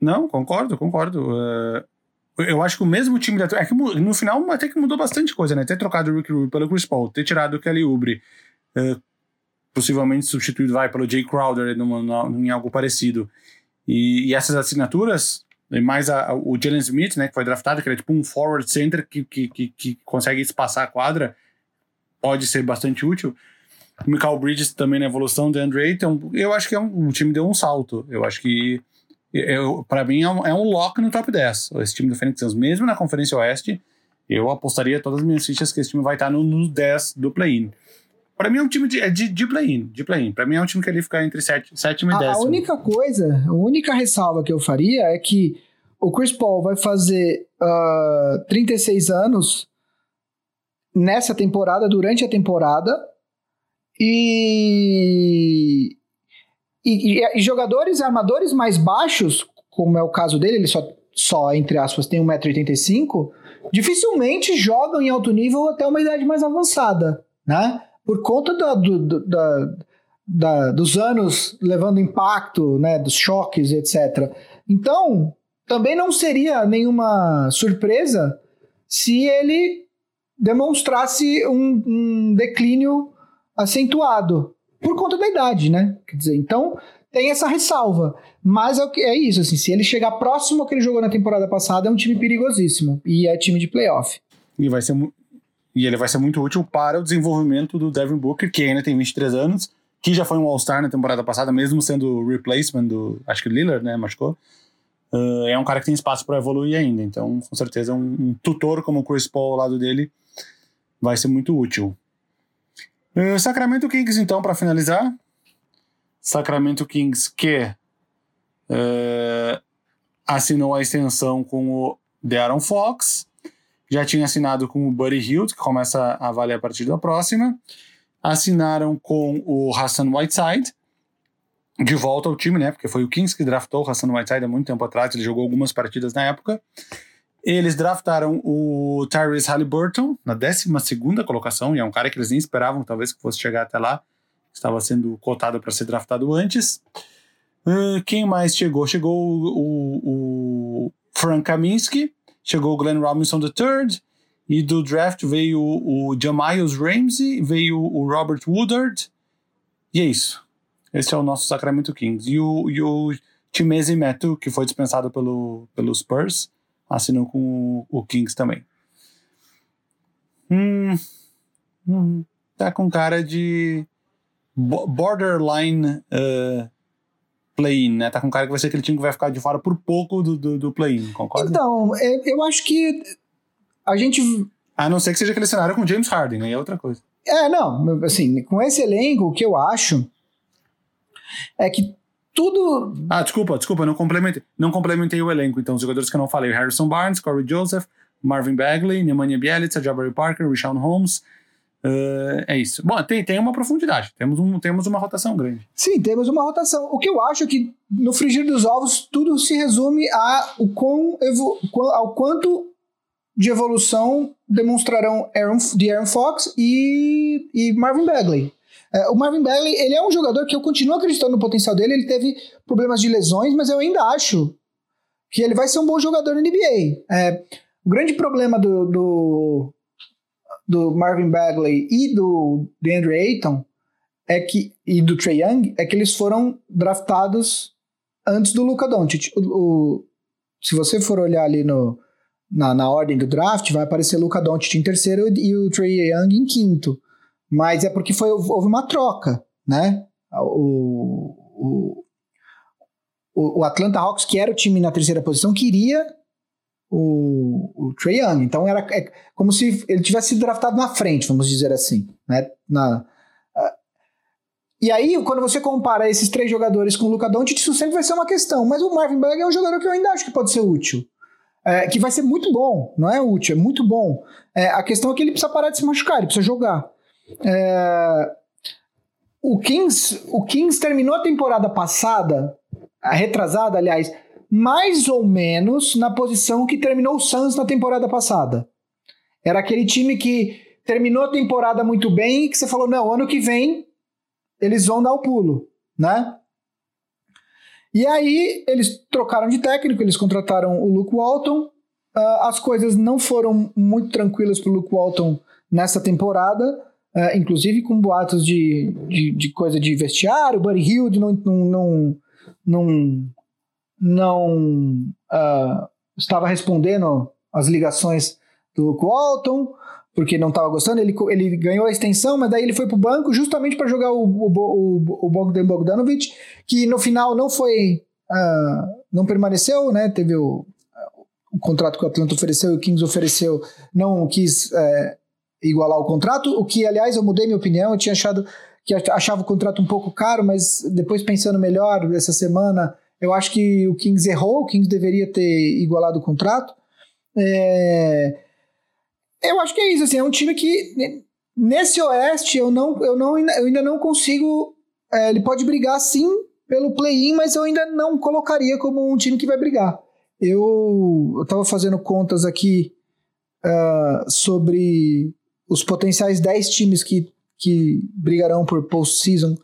Não, concordo, concordo. Uh, eu acho que o mesmo time da. É que no final até que mudou bastante coisa, né? Ter trocado o Rick Rubio pelo Chris Paul, ter tirado o Kelly Oubre, uh, possivelmente substituído vai pelo Jay Crowder numa, numa, em algo parecido. E, e essas assinaturas, mais a, o Jalen Smith, né, que foi draftado, que ele é tipo um forward center que, que, que, que consegue espaçar a quadra pode ser bastante útil. O Michael Bridges também na evolução do Andre Ayton, eu acho que é um, o time deu um salto. Eu acho que, para mim, é um, é um lock no top 10. Esse time do Phoenix Suns, mesmo na Conferência Oeste, eu apostaria todas as minhas fichas que esse time vai estar no, no 10 do play-in. Para mim é um time de, é de, de play-in, de play-in. Para mim é um time que ele fica entre 7, sétimo e 10. A única coisa, a única ressalva que eu faria é que o Chris Paul vai fazer uh, ah, 36 anos nessa temporada, durante a temporada. E, e, e, jogadores armadores mais baixos, como é o caso dele, ele só, só entre aspas, tem 1,85m, dificilmente jogam em alto nível até uma idade mais avançada, né? Por conta da, do, da, da, dos anos levando impacto, né, dos choques, etc. Então, também não seria nenhuma surpresa se ele demonstrasse um, um declínio acentuado por conta da idade, né? Quer dizer, então tem essa ressalva. Mas é, é isso, assim, se ele chegar próximo ao que ele jogou na temporada passada, é um time perigosíssimo. E é time de playoff. E vai ser e ele vai ser muito útil para o desenvolvimento do Devin Booker, que ainda tem 23 anos, que já foi um All-Star na temporada passada, mesmo sendo o replacement do. Acho que Lillard, né? Machucou. Uh, é um cara que tem espaço para evoluir ainda. Então, com certeza, um, um tutor como o Chris Paul ao lado dele vai ser muito útil. Uh, Sacramento Kings, então, para finalizar. Sacramento Kings que uh, assinou a extensão com o De'Aaron Fox, já tinha assinado com o Buddy Hield, que começa a valer a partir da próxima. Assinaram com o Hassan Whiteside, de volta ao time, né? Porque foi o Kings que draftou o Hassan Whiteside há muito tempo atrás, ele jogou algumas partidas na época. Eles draftaram o Tyrese Halliburton na 12 colocação, e é um cara que eles nem esperavam, talvez, que fosse chegar até lá. Estava sendo cotado para ser draftado antes. Uh, quem mais chegou? Chegou o, o, Frank Kaminsky, chegou o Glenn Robinson III, e do draft veio o, Jamiles Ramsey, veio o Robert Woodard, e é isso. Esse é o nosso Sacramento Kings. E o, e o Timezi Metu, que foi dispensado pelo, pelo Spurs, assinou com o, o Kings também. Hum, hum, tá com cara de borderline uh, play-in, né? Tá com cara que vai ser aquele time que vai ficar de fora por pouco do, do, do play-in, concorda? Então, é, eu acho que a gente... A não ser que seja aquele cenário com James Harden, aí é outra coisa. É, não, assim, com esse elenco, o que eu acho é que tudo. Ah, desculpa, desculpa, não complementei, não complementei o elenco. Então, os jogadores que eu não falei: Harrison Barnes, Corey Joseph, Marvin Bagley, Nemanja Bielica, Jabari Parker, Rashawn Holmes. Uh, é isso. Bom, tem, tem uma profundidade, temos, um, temos uma rotação grande. Sim, temos uma rotação. O que eu acho é que no frigir dos ovos tudo se resume a o quão, ao quanto de evolução demonstrarão Aaron, de Aaron Fox e, e Marvin Bagley. É, o Marvin Bagley, ele é um jogador que eu continuo acreditando no potencial dele. Ele teve problemas de lesões, mas eu ainda acho que ele vai ser um bom jogador na NBA. É, o grande problema do, do, do, Marvin Bagley e do DeAndre Ayton é que, e do Trey Young é que eles foram draftados antes do Luca Doncic. O, o, se você for olhar ali no, na, na ordem do draft, vai aparecer Luca Doncic em terceiro e o Trey Young em quinto. Mas é porque foi, houve uma troca, né? O, o, o, Atlanta Hawks, que era o time na terceira posição, queria o, o Young. Então era é como se ele tivesse sido draftado na frente, vamos dizer assim. Né? Na, uh, e aí, quando você compara esses três jogadores com o Luca Doncic, isso sempre vai ser uma questão. Mas o Marvin Bagley é um jogador que eu ainda acho que pode ser útil. É, que vai ser muito bom, não é útil, é muito bom. É, a questão é que ele precisa parar de se machucar, ele precisa jogar. É, o, Kings, o Kings terminou a temporada passada, a retrasada, aliás, mais ou menos na posição que terminou o Suns na temporada passada. Era aquele time que terminou a temporada muito bem e que você falou, não, ano que vem eles vão dar o pulo, né? E aí eles trocaram de técnico, eles contrataram o Luke Walton. Uh, as coisas não foram muito tranquilas para o Luke Walton nessa temporada. Uh, inclusive com boatos de, de, de, coisa de vestiário, Buddy Hill não, não, não, não, uh, estava respondendo as ligações do Luke Walton, porque não estava gostando, ele, ele ganhou a extensão, mas daí ele foi para o banco justamente para jogar o, o, o, o, Bogdan Bogdanovic, que no final não foi, uh, não permaneceu, né, teve o, o contrato que o Atlanta ofereceu e o Kings ofereceu, não quis é, igualar o contrato, o que, aliás, eu mudei minha opinião, eu tinha achado que achava o contrato um pouco caro, mas depois pensando melhor essa semana, eu acho que o Kings errou, o Kings deveria ter igualado o contrato. É... Eu acho que é isso, assim, é um time que nesse Oeste eu não, eu não eu ainda não consigo. É, ele pode brigar sim pelo play-in, mas eu ainda não colocaria como um time que vai brigar. Eu estava fazendo contas aqui uh, sobre os potenciais 10 times que, que brigarão por postseason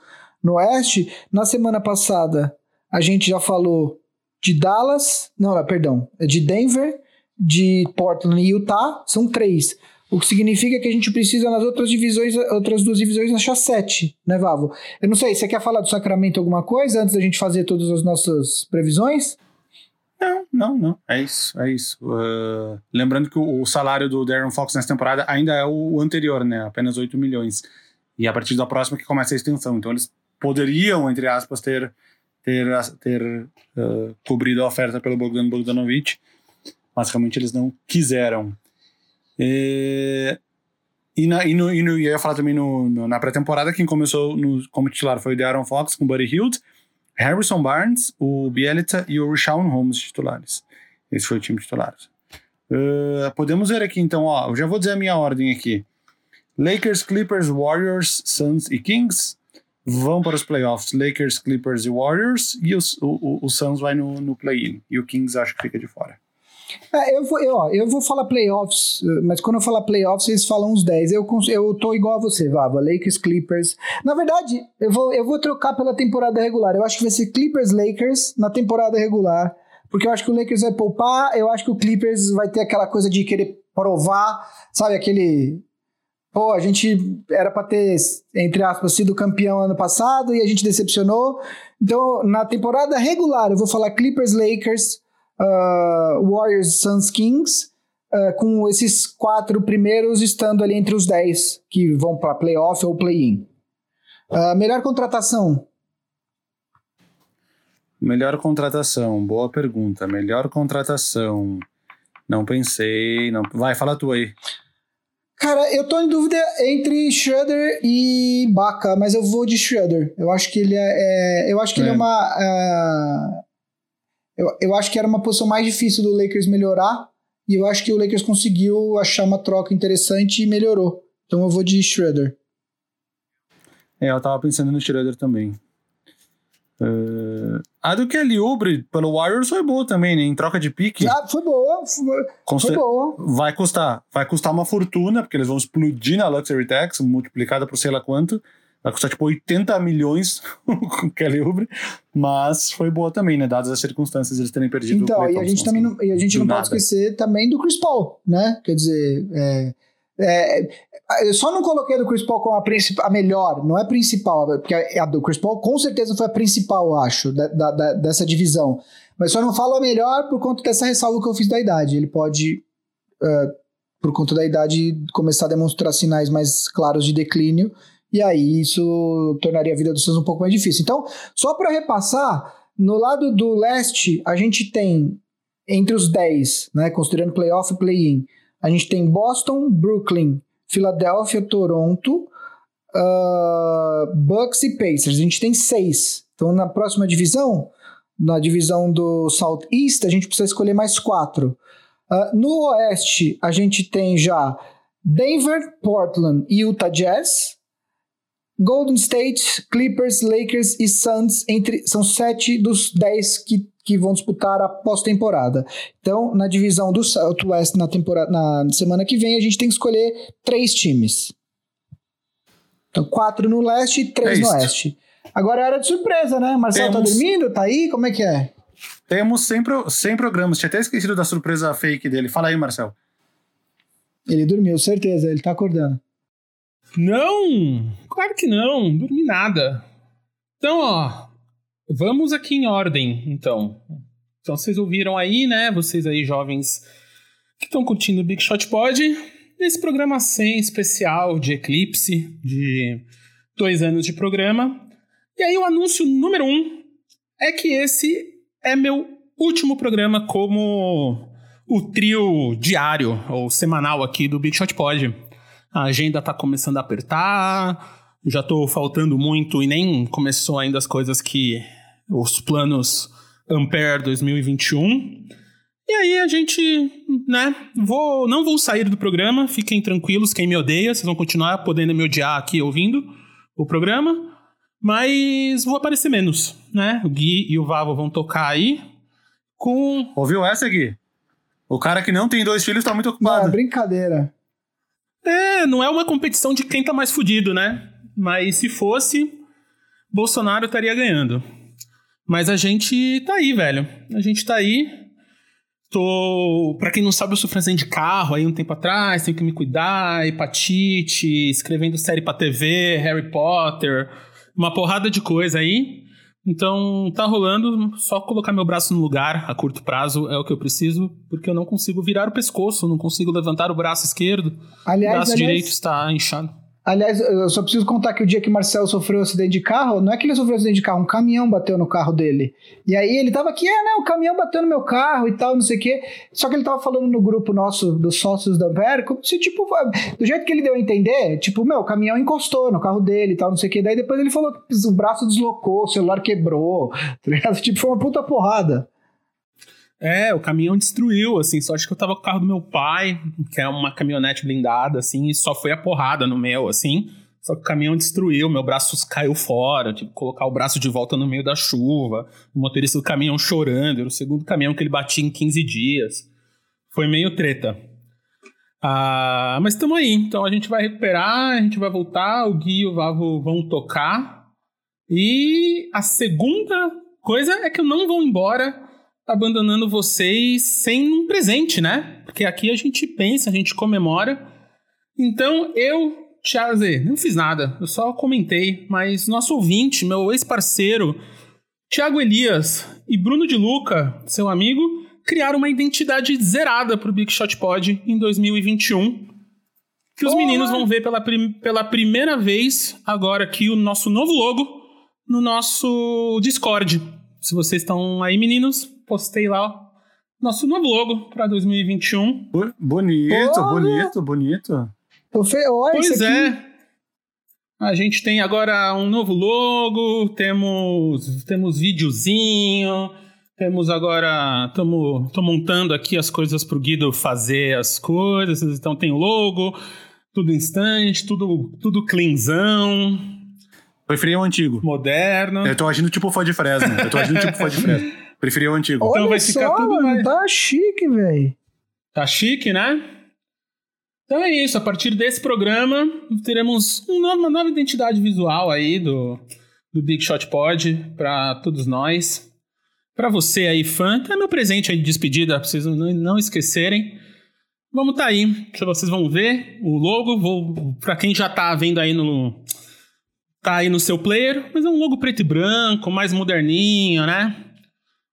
no Oeste. Na semana passada, a gente já falou de Dallas, não, perdão, é de Denver, de Portland e Utah, são três. O que significa que a gente precisa nas outras divisões, outras duas divisões, achar sete, né, Vavo? Eu não sei, você quer falar do Sacramento alguma coisa antes da gente fazer todas as nossas previsões? Não, não, não. É isso, é isso. Uh, lembrando que o, o, salário do Darren Fox nessa temporada ainda é o anterior, né? Apenas 8 milhões. E a partir da próxima que começa a extensão. Então eles poderiam, entre aspas, ter, ter, ter uh, cobrido a oferta pelo Bogdan Bogdanovic, mas realmente eles não quiseram. E, e, na, e, no, e, no, eu ia falar também no, no na pré-temporada, quem começou no, como titular foi o Darren Fox com o Buddy Hield. Harrison Barnes, o Bielitsa e o Rashawn Holmes titulares. Esse foi o time titular. Uh, podemos ver aqui então, ó, eu já vou dizer a minha ordem aqui. Lakers, Clippers, Warriors, Suns e Kings vão para os playoffs. Lakers, Clippers e Warriors e os, o, o, o Suns vai no, no play-in. E o Kings acho que fica de fora. É, eu, vou, eu, ó, eu vou falar playoffs, mas quando eu falar playoffs, eles falam uns 10. Eu, eu tô igual a você, Vava. Lakers, Clippers. Na verdade, eu vou, eu vou trocar pela temporada regular. Eu acho que vai ser Clippers, Lakers na temporada regular. Porque eu acho que o Lakers vai poupar, eu acho que o Clippers vai ter aquela coisa de querer provar, sabe, aquele. Pô, a gente era para ter, entre aspas, sido campeão ano passado e a gente decepcionou. Então, na temporada regular, eu vou falar Clippers, Lakers, uh, Warriors, Suns, Kings, uh, com esses quatro primeiros estando ali entre os dez que vão para playoff ou play-in. Uh, melhor contratação? Melhor contratação, boa pergunta. Melhor contratação. Não pensei. Não... Vai, fala tu aí. Cara, eu tô em dúvida entre Schroeder e Baca, mas eu vou de Schroeder. Eu acho que ele é. é eu acho que é. ele é uma. Uh, eu, eu acho que era uma posição mais difícil do Lakers melhorar. E eu acho que o Lakers conseguiu achar uma troca interessante e melhorou. Então eu vou de Schroeder. É, eu tava pensando no Schroeder também. Uh, a do Kelly Oubre pelo Warriors foi boa também, né? Em troca de pique. Ah, foi boa, foi, foi boa. Vai custar, vai custar uma fortuna, porque eles vão explodir na Luxury Tax, multiplicada por sei lá quanto. Vai custar tipo 80 milhões com Kelly Oubre, mas foi boa também, né? Dadas as circunstâncias eles terem perdido então, o Então, e a gente também não, e a gente não nada. pode esquecer também do Chris Paul, né? Quer dizer, é, é, eu só não coloquei a do Chris Paul como a, a melhor, não é principal, porque a, a, do Chris Paul com certeza foi a principal, eu acho, da, da, dessa divisão. Mas só não falo a melhor por conta dessa ressalva que eu fiz da idade. Ele pode, uh, por conta da idade, começar a demonstrar sinais mais claros de declínio, e aí isso tornaria a vida dos seus um pouco mais difícil. Então, só para repassar, no lado do leste, a gente tem entre os 10, né, considerando playoff e play-in, a gente tem Boston, Brooklyn, Filadélfia, Toronto, uh, Bucks e Pacers. A gente tem seis. Então, na próxima divisão, na divisão do Southeast, a gente precisa escolher mais quatro. Uh, no Oeste, a gente tem já Denver, Portland e Utah Jazz. Golden State, Clippers, Lakers e Suns entre, são sete dos dez que que vão disputar a pós-temporada. Então, na divisão do Southwest na temporada na semana que vem, a gente tem que escolher três times. Então, quatro no leste e três é no oeste. Agora é hora de surpresa, né? Marcelo tá Temos... tá dormindo? Tá aí? Como é que é? Temos 100, pro... 100 programas. Tinha até esquecido da surpresa fake dele. Fala aí, Marcelo. Ele dormiu, certeza. Ele tá acordando. Não! Claro que não. Dormi nada. Então, ó, Vamos aqui em ordem, então. Então vocês ouviram aí, né? Vocês aí jovens que estão curtindo o Big Shot Pod, nesse programa 100 especial de Eclipse, de dois anos de programa. E aí o anúncio número um é que esse é meu último programa como o trio diário ou semanal aqui do Big Shot Pod. A agenda tá começando a apertar, já tô faltando muito e nem começou ainda as coisas que os planos Ampere 2021. E aí a gente, né, vou, não vou sair do programa, fiquem tranquilos, quem me odeia, vocês vão continuar podendo me odiar aqui ouvindo o programa, mas vou aparecer menos, né? O Gui e o Vavo vão tocar aí com... Ouviu essa, Gui? O cara que não tem dois filhos tá muito ocupado. Não, é brincadeira. É, não é uma competição de quem tá mais fudido, né? Mas se fosse, Bolsonaro estaria ganhando. Mas a gente tá aí, velho. A gente tá aí. Tô. Pra quem não sabe, eu sofri acidente de carro aí um tempo atrás, tenho que me cuidar, hepatite, escrevendo série pra TV, Harry Potter, uma porrada de coisa aí. Então tá rolando, só colocar meu braço no lugar a curto prazo é o que eu preciso, porque eu não consigo virar o pescoço, não consigo levantar o braço esquerdo. Aliás, o braço aliás, direito está inchado. Aliás, eu só preciso contar que o dia que Marcel sofreu um acidente de carro, não é que ele sofreu um acidente de carro, um caminhão bateu no carro dele. E aí ele tava aqui, é, né, o caminhão bateu no meu carro e tal, não sei o quê. Só que ele tava falando no grupo nosso dos sócios da Ampere, se, tipo, do jeito que ele deu a entender, tipo, meu, o caminhão encostou no carro dele e tal, não sei o quê. Daí depois ele falou que o braço deslocou, o celular quebrou, tá ligado? Tipo, foi uma puta porrada. É, o caminhão destruiu, assim, só acho que eu tava com o carro do meu pai, que é uma caminhonete blindada, assim, e só foi a porrada no meu, assim. Só que o caminhão destruiu, meu braço caiu fora, tipo, colocar o braço de volta no meio da chuva, o motorista do caminhão chorando, era o segundo caminhão que ele batia em 15 dias. Foi meio treta. Ah, mas estamos aí, então a gente vai recuperar, a gente vai voltar, o Gui e o Vavo vão tocar. E a segunda coisa é que eu não vou embora abandonando vocês sem um presente, né? Porque aqui a gente pensa, a gente comemora. Então eu, Thiago não fiz nada, eu só comentei, mas nosso ouvinte, meu ex-parceiro, Thiago Elias e Bruno de Luca, seu amigo, criaram uma identidade zerada para o Big Shot Pod em 2021. Que os meninos vão ver pela, prim pela primeira vez agora aqui o nosso novo logo no nosso Discord. Se vocês estão aí, meninos, postei lá nosso novo logo para 2021. Bonito, Porra. bonito, bonito. pois é. A gente tem agora um novo logo, temos temos videozinho, temos agora estamos montando aqui as coisas para o Guido fazer as coisas, então tem o logo, tudo instante, tudo tudo cleanzão. Preferia o antigo. moderno. Eu tô agindo tipo fã de Fresno. Eu tô agindo tipo fã de Fresno. Preferia o antigo. Olha vai ficar só, tudo mano, mais- tá chique, velho. Tá chique, né? Então é isso, a partir desse programa teremos um uma nova identidade visual aí do, do Big Shot Pod pra todos nós. Pra você aí, fã, é meu presente aí de despedida, pra vocês não, não esquecerem. Vamos tá aí, vocês vão ver o logo, vou, pra quem já tá vendo aí no... Tá aí no seu player, mas é um logo preto e branco, mais moderninho, né?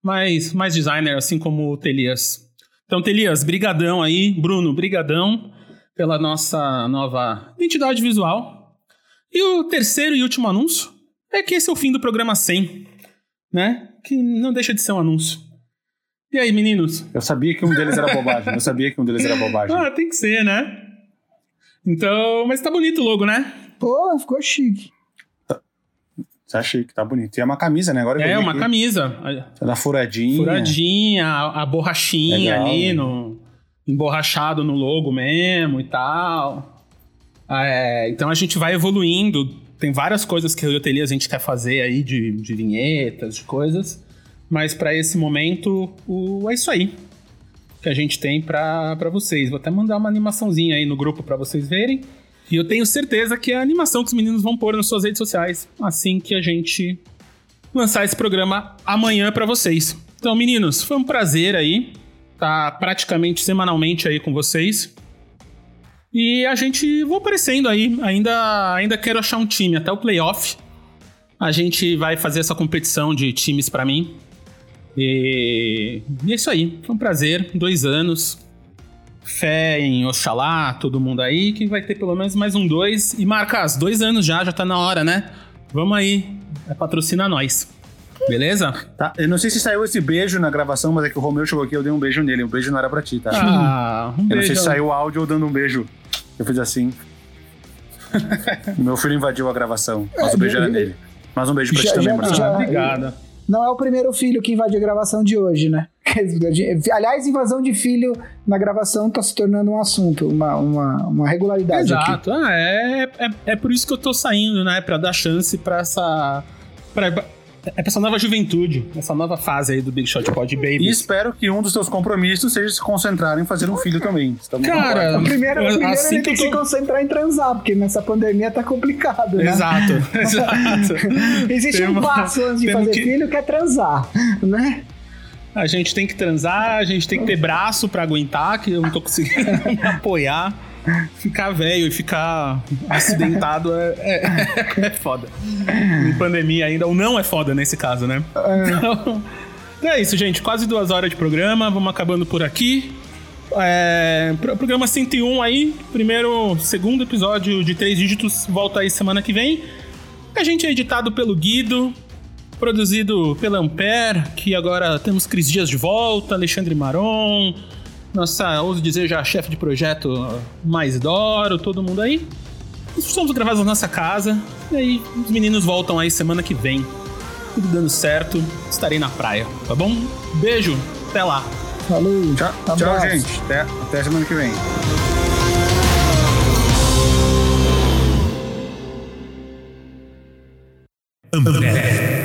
Mais, mais designer, assim como o Telias. Então, Telias, brigadão aí. Bruno, brigadão pela nossa nova identidade visual. E o terceiro e último anúncio é que esse é o fim do programa 100, né? Que não deixa de ser um anúncio. E aí, meninos? Eu sabia que um deles era bobagem. Eu sabia que um deles era bobagem. Ah, tem que ser, né? Então, mas tá bonito o logo, né? Pô, ficou chique. Você achei que tá bonito. E é uma camisa, né? Agora É, uma aqui. camisa. Tá da furadinha. Furadinha, a, a borrachinha Legal, ali, né? no, emborrachado no logo mesmo e tal. É, então a gente vai evoluindo. Tem várias coisas que eu o Teli a gente quer fazer aí de, de vinhetas, de coisas. Mas pra esse momento, o, é isso aí que a gente tem pra vocês. Vou até mandar uma animaçãozinha aí no grupo pra vocês verem. E eu tenho certeza que é a animação que os meninos vão pôr nas suas redes sociais assim que a gente lançar esse programa amanhã pra vocês. Então, meninos, foi um prazer aí. Tá praticamente semanalmente aí com vocês. E a gente vou aparecendo aí. Ainda, ainda quero achar um time até o playoff. A gente vai fazer essa competição de times pra mim. E, e é isso aí. Foi um prazer. Dois anos. Fé em Oxalá, todo mundo aí, que vai ter pelo menos mais um dois. E Marcas, dois anos já, já tá na hora, né? Vamos aí. É patrocina nós. Beleza? Tá, eu não sei se saiu esse beijo na gravação, mas é que o Romeu chegou aqui e eu dei um beijo nele. O beijo não era pra ti, tá? Ah, um eu não sei beijo. se saiu o áudio ou dando um beijo. Eu fiz assim. Meu filho invadiu a gravação, mas o beijo era nele. Mas um beijo pra ti Já- também, já- Marcelo. obrigado. Não é o primeiro filho que invade a gravação de hoje, né? Aliás, invasão de filho na gravação tá se tornando um assunto, uma, uma, uma regularidade aqui. Exato. Ah, é, é, é por isso que eu tô saindo, né? Pra dar chance pra essa. Pra, é pra essa nova juventude, essa nova fase aí do Big Shot Pod E Baby. espero que um dos teus compromissos seja se concentrar em fazer um filho também. Estamos Cara, O primeiro, o primeiro Assim ele que tem que se tô- concentrar em transar, porque nessa pandemia tá complicado, né? Exato, exato. Existe Tem um passo antes de fazer que- filho que é transar, né? A gente tem que transar, a gente tem que ter braço pra aguentar, que eu não tô conseguindo me apoiar. Ficar velho e ficar acidentado é, é, é foda. Em pandemia ainda, ou não é foda nesse caso, né? Então, é isso, gente. Quase duas horas de programa. Vamos acabando por aqui. É, pro- programa 101 aí. Primeiro, segundo episódio de três dígitos. Volta aí semana que vem. A gente é editado pelo Guido. Produzido pela Ampere, que agora temos Cris Dias de volta, Alexandre Maron, nossa, ouso dizer já chefe de projeto mais Doro, todo mundo aí. Estamos gravados na nossa casa, e aí os meninos voltam aí semana que vem. Tudo dando certo, estarei na praia, tá bom? Beijo, até lá. Falou. Tchau, tchau gente. Até, até semana que vem. Ambev.